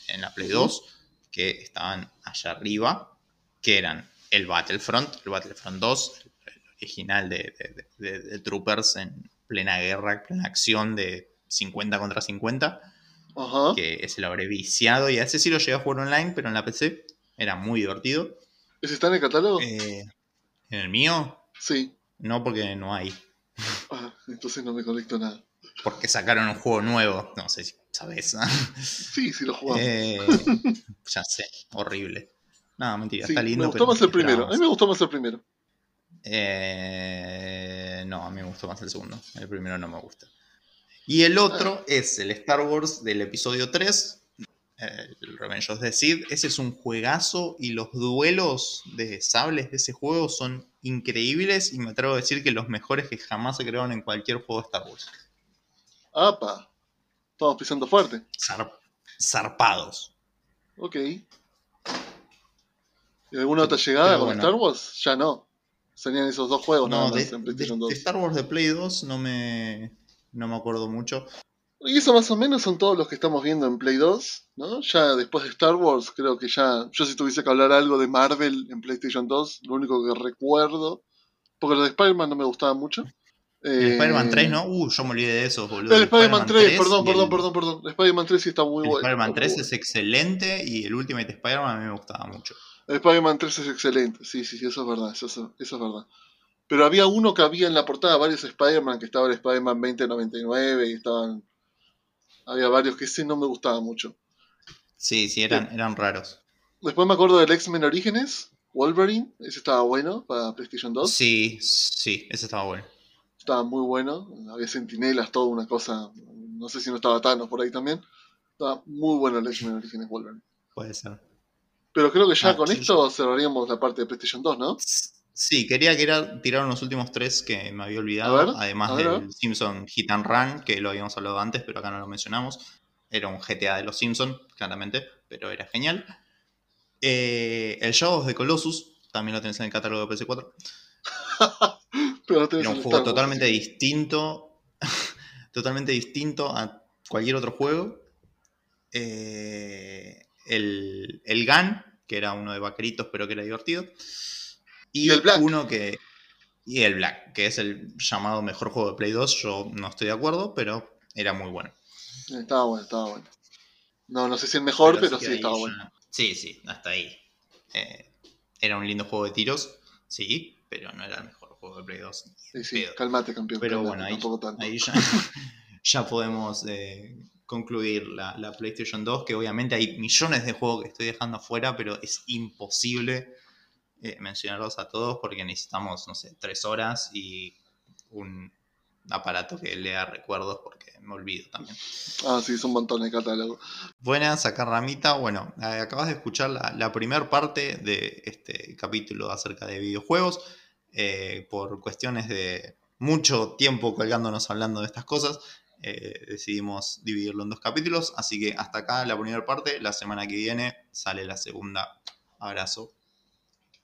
[SPEAKER 1] en la Play 2 que estaban allá arriba, que eran el Battlefront, el Battlefront 2, el original de, de- de- de Troopers en, plena guerra, plena acción de 50 contra 50.
[SPEAKER 2] Ajá.
[SPEAKER 1] Que ese lo habré viciado y a ese sí lo llegué a jugar online, pero en la PC era muy divertido.
[SPEAKER 2] ¿Ese está en el catálogo?
[SPEAKER 1] Eh, en el mío,
[SPEAKER 2] Sí.
[SPEAKER 1] no porque no hay.
[SPEAKER 2] Ah, entonces no me conecto nada.
[SPEAKER 1] Porque sacaron un juego nuevo. No sé si sabes.
[SPEAKER 2] Sí, sí lo jugamos.
[SPEAKER 1] Eh, ya sé, horrible. No, mentira,
[SPEAKER 2] Sí,
[SPEAKER 1] está lindo.
[SPEAKER 2] me gustó más el primero. A mí me gustó más el primero.
[SPEAKER 1] Eh, no, a mí me gustó más el segundo. El primero no me gusta. Y el otro es el Star Wars del episodio 3, eh, el Revenge of the Sith. Ese es un juegazo y los duelos de sables de ese juego son increíbles y me atrevo a decir que los mejores que jamás se crearon en cualquier juego de Star Wars.
[SPEAKER 2] ¡Apa! Estamos pisando fuerte.
[SPEAKER 1] Zar- zarpados.
[SPEAKER 2] Ok. ¿Y alguna otra llegada
[SPEAKER 1] Pero
[SPEAKER 2] con
[SPEAKER 1] bueno.
[SPEAKER 2] Star Wars? Ya no. Serían esos dos juegos nada
[SPEAKER 1] No,
[SPEAKER 2] más
[SPEAKER 1] de,
[SPEAKER 2] en
[SPEAKER 1] de-
[SPEAKER 2] PlayStation
[SPEAKER 1] de
[SPEAKER 2] 2.
[SPEAKER 1] Star Wars de Play 2 no me, no me acuerdo mucho.
[SPEAKER 2] Y eso más o menos son todos los que estamos viendo en Play 2, ¿no? Ya después de Star Wars, creo que ya. Yo si tuviese que hablar algo de Marvel en PlayStation 2, lo único que recuerdo. Porque lo de Spider-Man no me gustaba mucho.
[SPEAKER 1] El
[SPEAKER 2] Eh,
[SPEAKER 1] Spider-Man 3, ¿no? Uh, yo me olvidé de eso, boludo.
[SPEAKER 2] El Spider-Man 3, perdón, perdón,
[SPEAKER 1] el-
[SPEAKER 2] perdón, perdón. El Spider-Man 3 sí está muy
[SPEAKER 1] El
[SPEAKER 2] bueno.
[SPEAKER 1] Spider-Man
[SPEAKER 2] está
[SPEAKER 1] 3
[SPEAKER 2] muy
[SPEAKER 1] es excelente y el Ultimate Spider-Man a mí me gustaba mucho.
[SPEAKER 2] El Spider-Man 3 es excelente, sí, sí, sí, eso es verdad, eso, eso- eso es verdad. Pero había uno que había en la portada, varios Spider-Man, que estaba el Spider-Man 2099 y estaban... Había varios que ese no me gustaba mucho.
[SPEAKER 1] Sí, sí, eran, eran raros.
[SPEAKER 2] Después me acuerdo del X-Men Orígenes, Wolverine, ese estaba bueno para PlayStation 2.
[SPEAKER 1] Sí, sí, ese estaba bueno.
[SPEAKER 2] Estaba muy bueno, había sentinelas, toda una cosa, no sé si no estaba Thanos por ahí también. Estaba muy bueno el X-Men Orígenes Wolverine.
[SPEAKER 1] Puede ser.
[SPEAKER 2] Pero creo que ya
[SPEAKER 1] Ah,
[SPEAKER 2] con
[SPEAKER 1] sí,
[SPEAKER 2] esto cerraríamos la parte de PlayStation 2, ¿no?
[SPEAKER 1] Sí, quería, quería tirar los últimos tres que me había olvidado.
[SPEAKER 2] Ver,
[SPEAKER 1] además del. Simpson Hit and Run, que lo habíamos hablado antes, pero acá no lo mencionamos. Era un GTA de los Simpsons, claramente, pero era genial. Eh, el Shadow of the Colossus, también lo tenés en el catálogo de PS4. *laughs*
[SPEAKER 2] Pero no tenés
[SPEAKER 1] Era un juego totalmente
[SPEAKER 2] sí.
[SPEAKER 1] distinto. *laughs* totalmente distinto a cualquier otro juego. Eh, el, el Gun, que era uno de vaqueritos, pero que era divertido. Y,
[SPEAKER 2] Y el Black.
[SPEAKER 1] uno que. Y el Black, que es el llamado mejor juego de Play 2. Yo no estoy de acuerdo, pero era muy bueno.
[SPEAKER 2] Estaba bueno, estaba bueno. No, no sé si el mejor, pero, sí estaba
[SPEAKER 1] ya-
[SPEAKER 2] bueno.
[SPEAKER 1] Sí, sí, hasta ahí. Eh, era un lindo juego de tiros, sí, pero no era el mejor juego de Play 2. ni
[SPEAKER 2] Sí, sí,
[SPEAKER 1] pedo.
[SPEAKER 2] calmate, campeón.
[SPEAKER 1] Pero
[SPEAKER 2] calmate,
[SPEAKER 1] bueno, ahí,
[SPEAKER 2] tampoco tanto.
[SPEAKER 1] ahí ya, *laughs* ya podemos eh, concluir la, la PlayStation 2, que obviamente hay millones de juegos que estoy dejando afuera, pero es imposible eh, mencionarlos a todos porque necesitamos, no sé, tres horas y un aparato que lea recuerdos porque me olvido también.
[SPEAKER 2] Ah, sí, es un montón de catálogo.
[SPEAKER 1] Buenas, acá Ramita. Bueno, eh, acabas de escuchar la, la primera parte de este capítulo acerca de videojuegos. Eh, por cuestiones de mucho tiempo colgándonos hablando de estas cosas, eh, decidimos dividirlo en dos capítulos. Así que hasta acá la primera parte. La semana que viene sale la segunda. Abrazo.